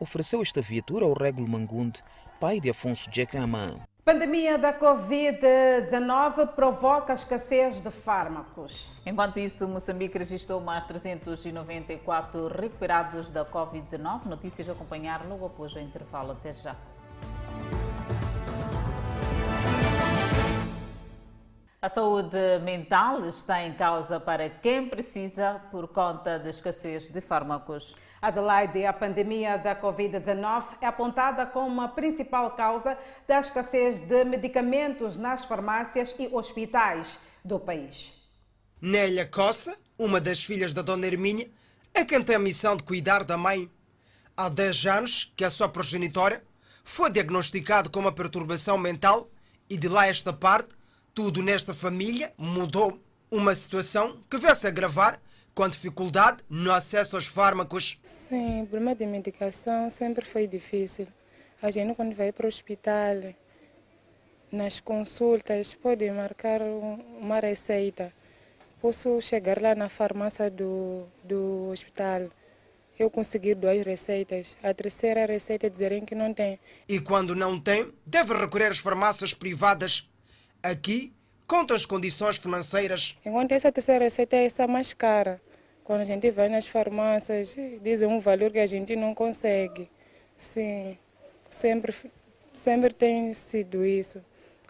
ofereceu esta viatura ao Regulo Mangunde, pai de Afonso Jacama.
Pandemia da Covid-19 provoca escassez de fármacos.
Enquanto isso, Moçambique registrou mais 394 recuperados da Covid-19. Notícias a acompanhar logo após o intervalo. Até já. A saúde mental está em causa para quem precisa por conta da escassez de fármacos.
Adelaide, a pandemia da Covid-19 é apontada como a principal causa da escassez de medicamentos nas farmácias e hospitais do país.
Nélia Coça, uma das filhas da Dona Hermínia, é quem tem a missão de cuidar da mãe. Há 10 anos que a sua progenitora foi diagnosticada com uma perturbação mental e de lá esta parte, tudo nesta família mudou. Uma situação que veio se agravar com dificuldade no acesso aos fármacos.
Sim, o problema de medicação sempre foi difícil. A gente quando vai para o hospital, nas consultas, pode marcar uma receita. Posso chegar lá na farmácia do, do hospital, eu conseguir duas receitas. A terceira receita dizerem que não tem.
E quando não tem, deve recorrer às farmácias privadas. Aqui, conta as condições financeiras.
Enquanto essa terceira receita é essa mais cara. Quando a gente vai nas farmácias, dizem um valor que a gente não consegue. Sim, sempre, sempre tem sido isso.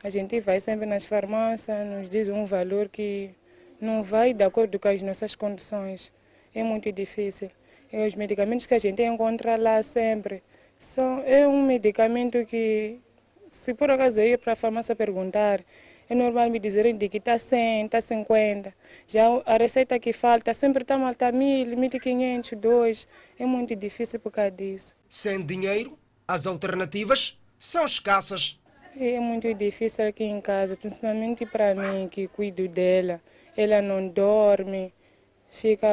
A gente vai sempre nas farmácias, nos dizem um valor que não vai de acordo com as nossas condições. É muito difícil. E os medicamentos que a gente encontra lá sempre são, é um medicamento que, se por acaso ir para a farmácia perguntar, é normal me dizerem de que está 100, está 50. Já a receita que falta sempre está mal, está 1.000, 1.500, 2. É muito difícil por causa disso.
Sem dinheiro, as alternativas são escassas.
É muito difícil aqui em casa, principalmente para mim, que cuido dela. Ela não dorme, fica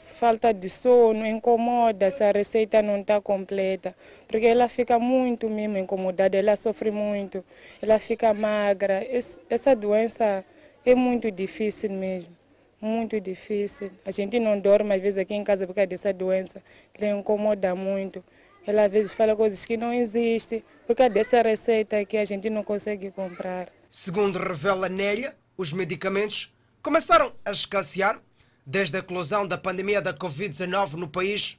falta de sono, incomoda se a receita não está completa, porque ela fica muito mesmo incomodada, ela sofre muito, ela fica magra. Essa doença é muito difícil mesmo, muito difícil. A gente não dorme às vezes aqui em casa por causa dessa doença, que incomoda muito. Ela às vezes fala coisas que não existem, por causa dessa receita que a gente não consegue comprar.
Segundo revela Nélia, os medicamentos começaram a escassear desde a eclosão da pandemia da Covid-19 no país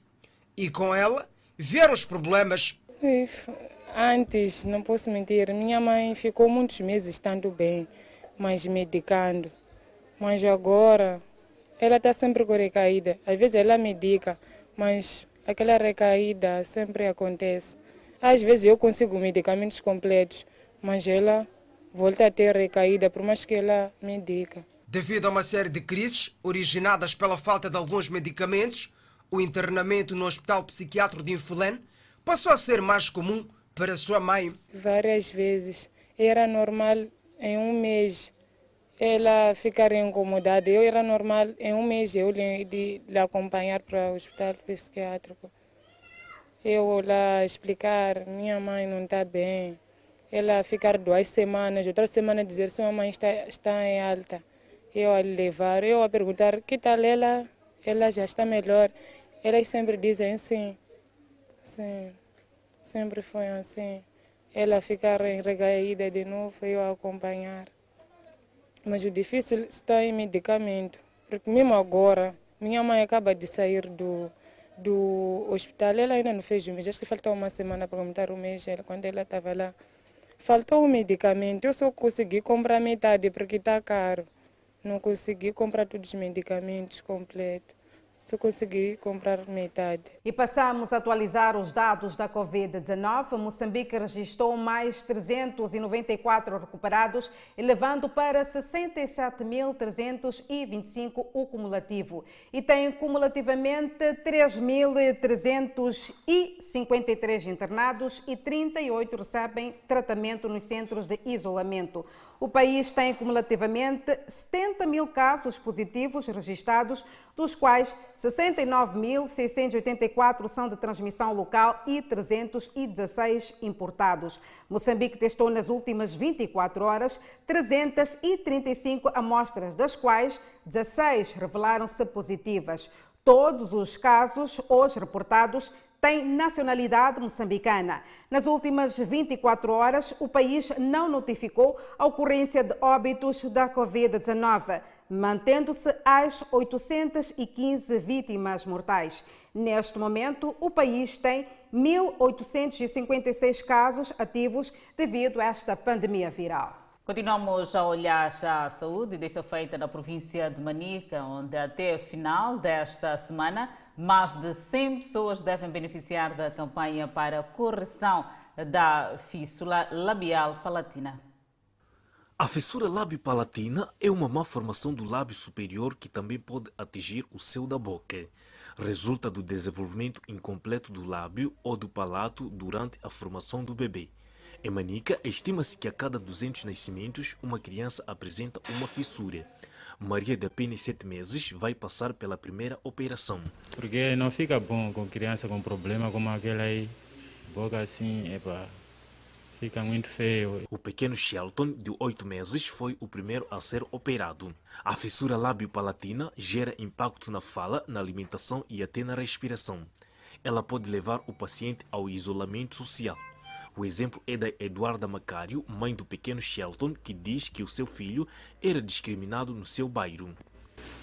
e com ela vieram os problemas.
Antes, não posso mentir, minha mãe ficou muitos meses estando bem, mas medicando. Mas agora ela está sempre com recaída. Às vezes ela medica, mas aquela recaída sempre acontece. Às vezes eu consigo medicamentos completos, mas ela volta a ter recaída, por mais que ela medica.
Devido a uma série de crises originadas pela falta de alguns medicamentos, o internamento no Hospital Psiquiátrico de Infelene passou a ser mais comum para sua mãe.
Várias vezes. Era normal em um mês ela ficar incomodada. Eu era normal em um mês eu lhe, de, lhe acompanhar para o hospital psiquiátrico. Eu lá explicar, minha mãe não está bem. Ela ficar duas semanas, outra semana dizer se a mãe está, está em alta eu a levar, eu a perguntar que tal ela, ela já está melhor. Elas sempre dizem sim, sim, sempre foi assim. Ela ficar recaída de novo, eu a acompanhar. Mas o difícil está em medicamento, porque mesmo agora, minha mãe acaba de sair do, do hospital, ela ainda não fez o mês, acho que faltou uma semana para completar o mês, quando ela estava lá. Faltou o medicamento, eu só consegui comprar metade porque está caro não consegui comprar todos os medicamentos completos. só consegui comprar metade.
E passamos a atualizar os dados da Covid-19. Moçambique registrou mais 394 recuperados, elevando para 67.325 o cumulativo. E tem cumulativamente 3.353 internados e 38 recebem tratamento nos centros de isolamento. O país tem cumulativamente 70 mil casos positivos registrados, dos quais 69.684 são de transmissão local e 316 importados. Moçambique testou nas últimas 24 horas 335 amostras, das quais 16 revelaram-se positivas. Todos os casos hoje reportados tem nacionalidade moçambicana. Nas últimas 24 horas, o país não notificou a ocorrência de óbitos da Covid-19, mantendo-se às 815 vítimas mortais. Neste momento, o país tem 1.856 casos ativos devido a esta pandemia viral.
Continuamos a olhar já a saúde, desta feita na província de Manica, onde até final desta semana mais de 100 pessoas devem beneficiar da campanha para correção da fístula labial palatina.
A fissura lábio-palatina é uma malformação do lábio superior que também pode atingir o céu da boca. Resulta do desenvolvimento incompleto do lábio ou do palato durante a formação do bebê. Em Manica, estima-se que a cada 200 nascimentos, uma criança apresenta uma fissura. Maria de apenas 7 meses vai passar pela primeira operação.
Porque não fica bom com criança com problema como aquela aí. Boca assim, epa, fica muito feio.
O pequeno Shelton, de 8 meses, foi o primeiro a ser operado. A fissura lábio-palatina gera impacto na fala, na alimentação e até na respiração. Ela pode levar o paciente ao isolamento social. O exemplo é da Eduarda Macário, mãe do pequeno Shelton, que diz que o seu filho era discriminado no seu bairro.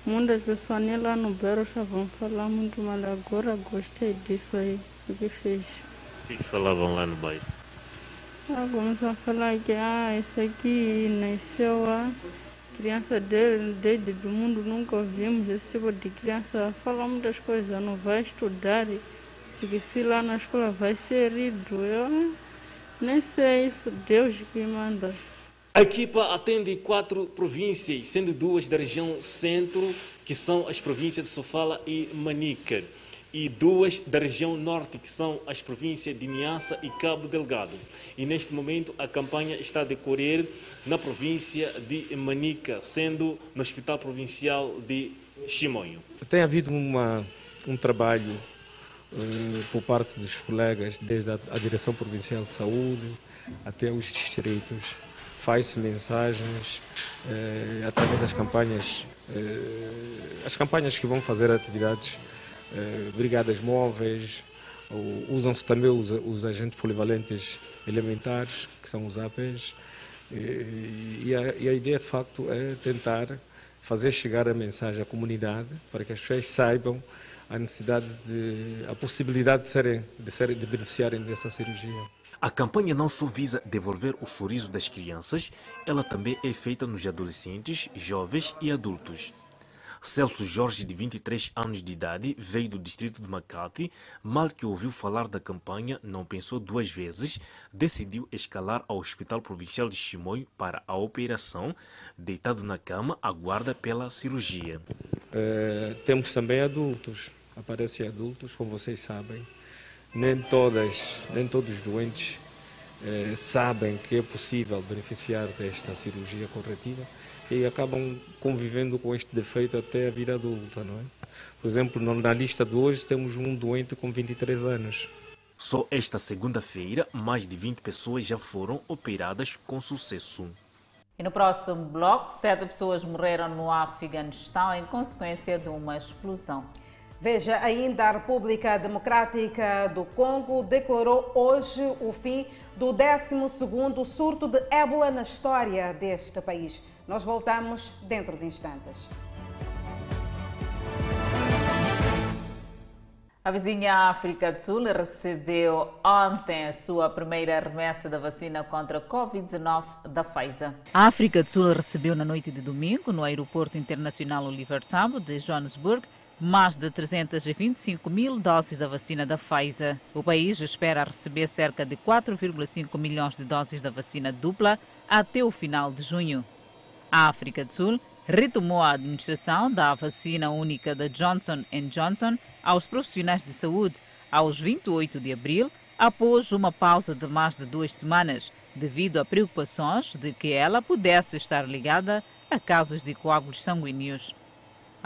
Muitas pessoas nem lá no bairro já vão falar muito mal. Agora gostei disso aí, o que fez.
O que falavam lá no bairro?
Ah, começou a falar que ah, esse aqui nasceu a criança dele, desde do mundo nunca vimos esse tipo de criança. Fala muitas coisas, não vai estudar, porque se lá na escola vai ser herido. Eu, nem sei isso, Deus que manda.
A equipa atende quatro províncias, sendo duas da região centro, que são as províncias de Sofala e Manica, e duas da região norte, que são as províncias de Niassa e Cabo Delgado. E neste momento a campanha está a decorrer na província de Manica, sendo no Hospital Provincial de Chimonho.
Tem havido uma, um trabalho por parte dos colegas, desde a, Direção Provincial de Saúde até os distritos. Faz-se mensagens eh, através das campanhas, eh, as campanhas que vão fazer atividades, eh, brigadas móveis, usam-se também os, os, agentes polivalentes elementares, que são os APs, e, e, a, e a ideia de facto é tentar fazer chegar a mensagem à comunidade para que as pessoas saibam a necessidade de a possibilidade de serem de, serem, de beneficiarem dessa cirurgia.
A campanha não só visa devolver o sorriso das crianças, ela também é feita nos adolescentes, jovens e adultos. Celso Jorge, de 23 anos de idade, veio do distrito de Macate. Mal que ouviu falar da campanha, não pensou duas vezes, decidiu escalar ao Hospital Provincial de Chimoio para a operação. Deitado na cama, aguarda pela cirurgia.
É, temos também adultos aparecem adultos, como vocês sabem. Nem todas, nem todos os doentes eh, sabem que é possível beneficiar desta cirurgia corretiva e acabam convivendo com este defeito até a vida adulta, não é? Por exemplo, na lista de hoje temos um doente com 23 anos.
Só esta segunda-feira, mais de 20 pessoas já foram operadas com sucesso.
E no próximo bloco, sete pessoas morreram no Afeganistão em consequência de uma explosão.
Veja ainda, a República Democrática do Congo declarou hoje o fim do 12º surto de ébola na história deste país. Nós voltamos dentro de instantes.
A vizinha África do Sul recebeu ontem a sua primeira remessa da vacina contra a Covid-19 da Pfizer.
A África do Sul recebeu na noite de domingo, no Aeroporto Internacional Oliver Tambo de Johannesburg,
mais de 325 mil doses da vacina da Pfizer. O país espera receber cerca de 4,5 milhões de doses da vacina dupla até o final de junho. A África do Sul retomou a administração da vacina única da Johnson Johnson aos profissionais de saúde aos 28 de abril, após uma pausa de mais de duas semanas, devido a preocupações de que ela pudesse estar ligada a casos de coágulos sanguíneos.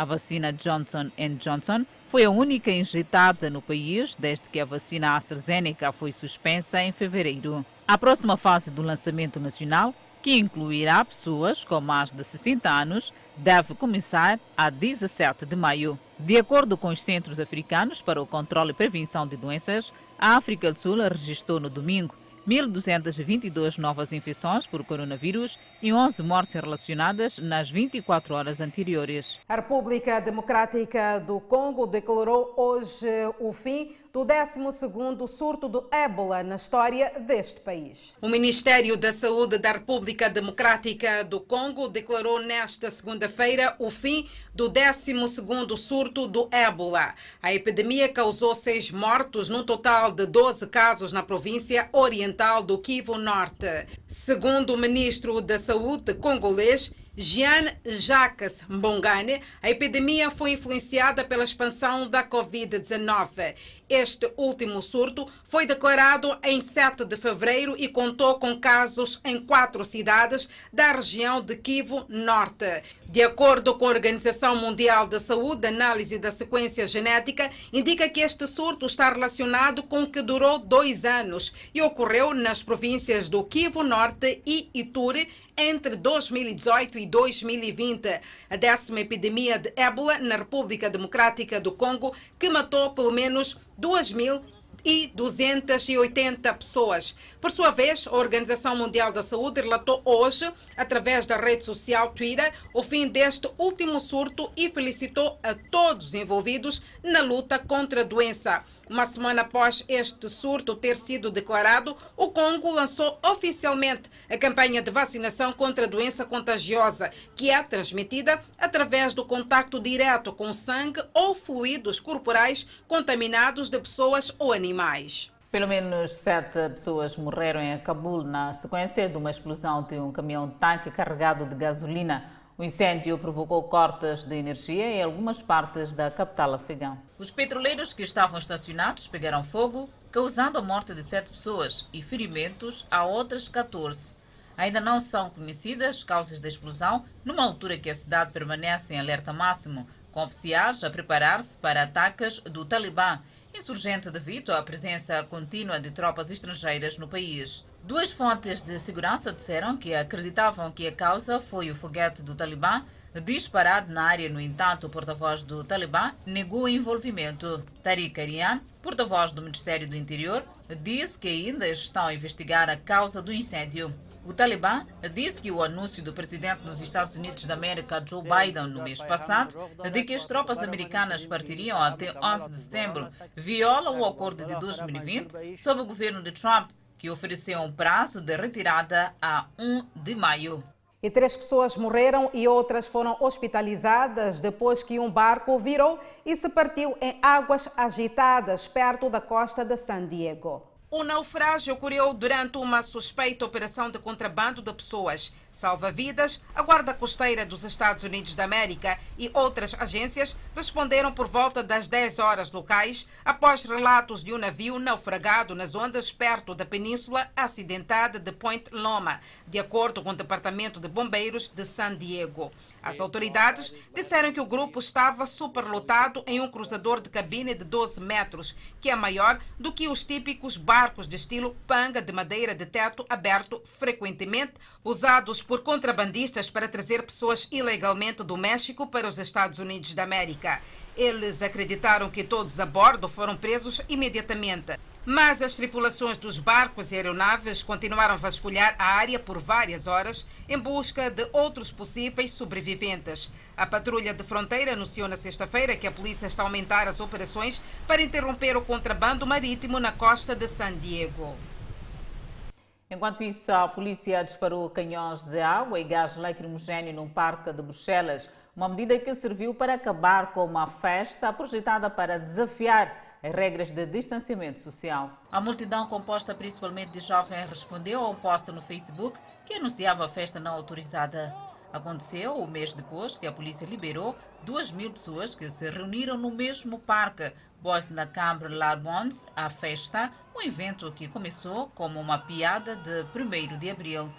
A vacina Johnson Johnson foi a única injetada no país desde que a vacina AstraZeneca foi suspensa em fevereiro. A próxima fase do lançamento nacional, que incluirá pessoas com mais de 60 anos, deve começar a 17 de maio. De acordo com os Centros Africanos para o Controle e Prevenção de Doenças, a África do Sul registrou no domingo 1.222 novas infecções por coronavírus e 11 mortes relacionadas nas 24 horas anteriores.
A República Democrática do Congo declarou hoje o fim do 12º surto do ébola na história deste país. O Ministério da Saúde da República Democrática do Congo declarou nesta segunda-feira o fim do 12º surto do ébola. A epidemia causou seis mortos, num total de 12 casos na província oriental do Kivu Norte. Segundo o ministro da Saúde congolês, Jean Jacques Mbongane, a epidemia foi influenciada pela expansão da Covid-19. Este último surto foi declarado em 7 de fevereiro e contou com casos em quatro cidades da região de Kivu Norte. De acordo com a Organização Mundial da Saúde, a análise da sequência genética indica que este surto está relacionado com o que durou dois anos e ocorreu nas províncias do Kivu Norte e Ituri entre 2018 e 2020. A décima epidemia de ébola na República Democrática do Congo, que matou pelo menos 2.280 pessoas. Por sua vez, a Organização Mundial da Saúde relatou hoje, através da rede social Twitter, o fim deste último surto e felicitou a todos os envolvidos na luta contra a doença. Uma semana após este surto ter sido declarado, o Congo lançou oficialmente a campanha de vacinação contra a doença contagiosa, que é transmitida através do contacto direto com sangue ou fluidos corporais contaminados de pessoas ou animais.
Pelo menos sete pessoas morreram em Cabul na sequência de uma explosão de um caminhão-tanque carregado de gasolina. O incêndio provocou cortes de energia em algumas partes da capital afegã. Os petroleiros que estavam estacionados pegaram fogo, causando a morte de sete pessoas e ferimentos a outras 14. Ainda não são conhecidas causas da explosão, numa altura que a cidade permanece em alerta máximo, com oficiais a preparar-se para ataques do Talibã, insurgente devido à presença contínua de tropas estrangeiras no país. Duas fontes de segurança disseram que acreditavam que a causa foi o foguete do Talibã disparado na área. No entanto, o porta-voz do Talibã negou o envolvimento. Tariq Arian, porta-voz do Ministério do Interior, disse que ainda estão a investigar a causa do incêndio. O Talibã disse que o anúncio do presidente dos Estados Unidos da América, Joe Biden, no mês passado, de que as tropas americanas partiriam até 11 de setembro, viola o acordo de 2020 sob o governo de Trump que ofereceu um prazo de retirada a 1 de maio.
E três pessoas morreram e outras foram hospitalizadas depois que um barco virou e se partiu em águas agitadas perto da costa de San Diego. O naufrágio ocorreu durante uma suspeita operação de contrabando de pessoas. Salva-vidas, a Guarda Costeira dos Estados Unidos da América e outras agências responderam por volta das 10 horas locais após relatos de um navio naufragado nas ondas perto da península acidentada de Point Loma, de acordo com o Departamento de Bombeiros de San Diego. As autoridades disseram que o grupo estava superlotado em um cruzador de cabine de 12 metros, que é maior do que os típicos barcos de estilo panga de madeira de teto aberto, frequentemente usados por contrabandistas para trazer pessoas ilegalmente do México para os Estados Unidos da América. Eles acreditaram que todos a bordo foram presos imediatamente. Mas as tripulações dos barcos e aeronaves continuaram a vasculhar a área por várias horas em busca de outros possíveis sobreviventes. A patrulha de fronteira anunciou na sexta-feira que a polícia está a aumentar as operações para interromper o contrabando marítimo na costa de San Diego.
Enquanto isso, a polícia disparou canhões de água e gás lacrimogéneo num parque de Bruxelas. uma medida que serviu para acabar com uma festa projetada para desafiar regras de distanciamento social. A multidão, composta principalmente de jovens, respondeu a um post no Facebook que anunciava a festa não autorizada. Aconteceu um mês depois que a polícia liberou 2 mil pessoas que se reuniram no mesmo parque Bois na Cambre Larbons, a festa, um evento que começou como uma piada de 1 de abril.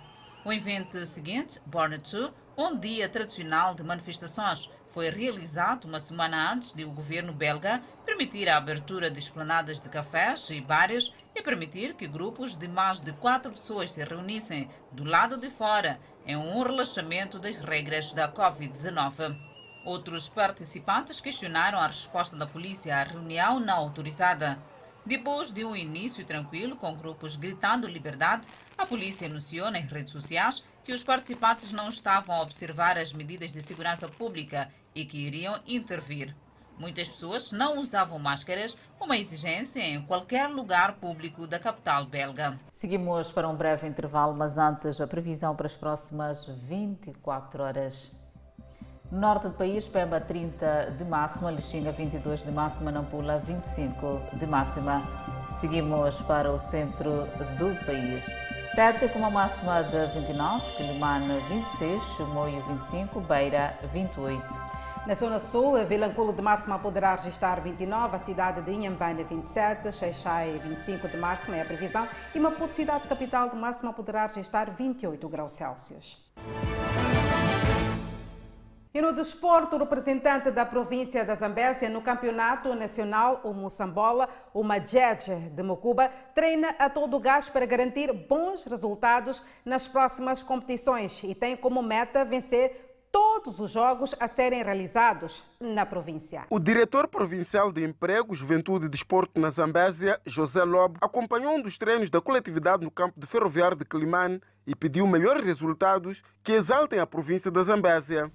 O evento seguinte, Born 2, um dia tradicional de manifestações, foi realizado uma semana antes de o governo belga permitir a abertura de esplanadas de cafés e bares e permitir que grupos de mais de quatro pessoas se reunissem do lado de fora em um relaxamento das regras da Covid-19. Outros participantes questionaram a resposta da polícia à reunião não autorizada. Depois de um início tranquilo, com grupos gritando liberdade, a polícia anunciou nas redes sociais que os participantes não estavam a observar as medidas de segurança pública e que iriam intervir. Muitas pessoas não usavam máscaras, uma exigência em qualquer lugar público da capital belga. Seguimos para um breve intervalo, mas antes a previsão para as próximas 24 horas. No norte do país, Pemba 30 de máxima, Lixinga 22 de máxima, Nampula 25 de máxima. Seguimos para o centro do país. Tete com uma máxima de 29, Quilimane 26, Chimoio 25, Beira 28.
Na zona sul, a Vilanculo de máxima poderá registrar 29, a cidade de Inhambane 27, Xaixai 25 de máxima é a previsão e Maputo, cidade capital de máxima, poderá registrar 28 graus Celsius. E no desporto, o representante da província da Zambésia no campeonato nacional, o Moçambola, o Majeje de Mocuba, treina a todo gás para garantir bons resultados nas próximas competições e tem como meta vencer todos os jogos a serem realizados na província.
O diretor provincial de Emprego, Juventude e Desporto na Zambésia, José Lobo, acompanhou um dos treinos da coletividade no campo de ferroviário de Climane e pediu melhores resultados que exaltem a província da Zambésia.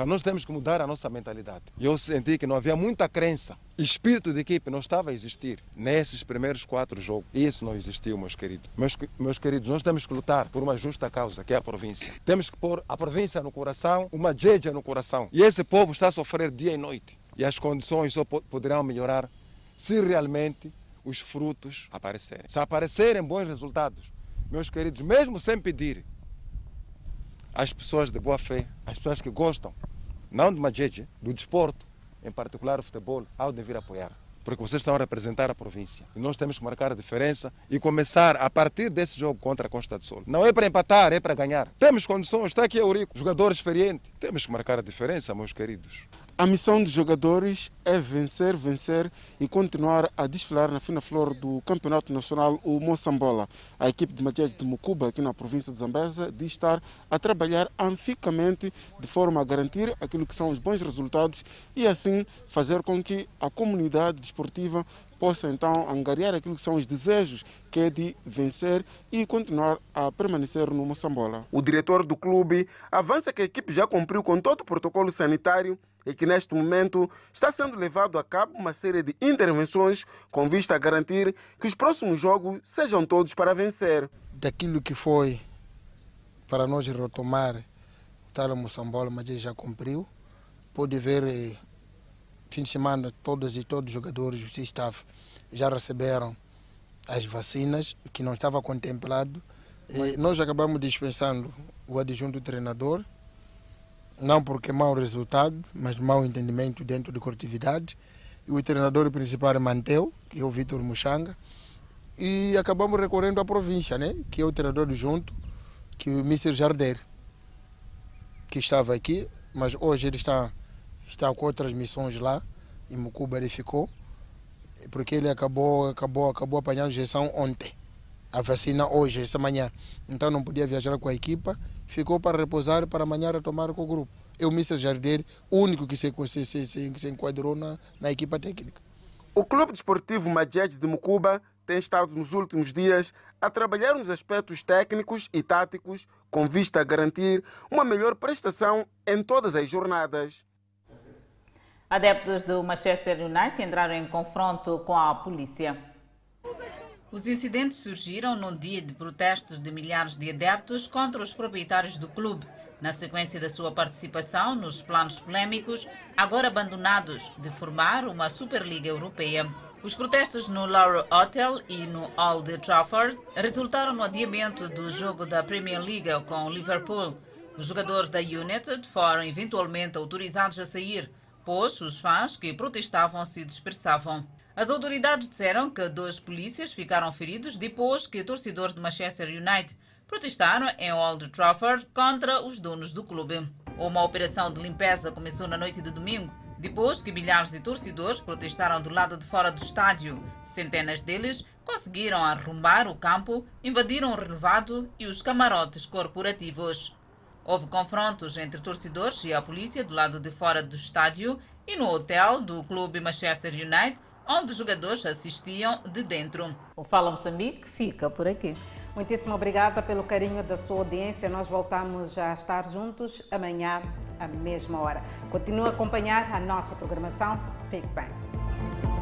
Então nós temos que mudar a nossa mentalidade. Eu senti que não havia muita crença. Espírito de equipe não estava a existir nesses primeiros quatro jogos. Isso não existiu, meus queridos. Meus, meus queridos, nós temos que lutar por uma justa causa, que é a província. Temos que pôr a província no coração, uma jeja no coração. E esse povo está a sofrer dia e noite. E as condições só poderão melhorar se realmente os frutos aparecerem. Se aparecerem bons resultados, meus queridos, mesmo sem pedir, as pessoas de boa fé, as pessoas que gostam, não de Majeje, do desporto, em particular o futebol, ao de vir apoiar. Porque vocês estão a representar a província. E nós temos que marcar a diferença e começar a partir desse jogo contra a Costa do Sol. Não é para empatar, é para ganhar. Temos condições, está aqui Eurico, jogador experiente. Temos que marcar a diferença, meus queridos.
A missão dos jogadores é vencer, vencer e continuar a desfilar na fina flor do Campeonato Nacional, o Moçambola. A equipe de Majed de Mucuba, aqui na província de Zambesa, diz estar a trabalhar anficamente de forma a garantir aquilo que são os bons resultados e assim fazer com que a comunidade desportiva possa então angariar aquilo que são os desejos, que é de vencer e continuar a permanecer no Moçambola. O diretor do clube avança que a equipe já cumpriu com todo o protocolo sanitário e que neste momento está sendo levado a cabo uma série de intervenções com vista a garantir que os próximos jogos sejam todos para vencer.
Daquilo que foi para nós retomar o tal Moçambola, mas já cumpriu. Pode ver, eh, fim de semana, todos e todos os jogadores, o staff, já receberam as vacinas, que não estava contemplado. E nós acabamos dispensando o adjunto treinador, não porque mau resultado, mas mau entendimento dentro de coletividade. E o treinador principal manteu, que é o Vitor Muxanga, e acabamos recorrendo à província, né? que é o treinador junto, que é o Mr. Jarder, que estava aqui, mas hoje ele está, está com outras missões lá, em Mucuba ele ficou, porque ele acabou, acabou, acabou apanhando injeção ontem, a vacina hoje, essa manhã. Então não podia viajar com a equipa ficou para repousar para amanhã retomar com o grupo. É o Mr. Jardim, o único que se, se, se, se enquadrou na, na equipa técnica.
O Clube Desportivo Majed de Mucuba tem estado nos últimos dias a trabalhar nos aspectos técnicos e táticos com vista a garantir uma melhor prestação em todas as jornadas.
Adeptos do Manchester United entraram em confronto com a polícia. Os incidentes surgiram num dia de protestos de milhares de adeptos contra os proprietários do clube, na sequência da sua participação nos planos polémicos, agora abandonados, de formar uma Superliga Europeia. Os protestos no Laurel Hotel e no de Trafford resultaram no adiamento do jogo da Premier League com o Liverpool. Os jogadores da United foram eventualmente autorizados a sair, pois os fãs que protestavam se dispersavam. As autoridades disseram que dois polícias ficaram feridos depois que torcedores de Manchester United protestaram em Old Trafford contra os donos do clube. Uma operação de limpeza começou na noite de domingo, depois que milhares de torcedores protestaram do lado de fora do estádio. Centenas deles conseguiram arrombar o campo, invadiram o relevado e os camarotes corporativos. Houve confrontos entre torcedores e a polícia do lado de fora do estádio e no hotel do clube Manchester United, onde os jogadores assistiam de dentro. O Fala Moçambique fica por aqui.
Muitíssimo obrigada pelo carinho da sua audiência. Nós voltamos a estar juntos amanhã, à mesma hora. Continue a acompanhar a nossa programação. Fique bem.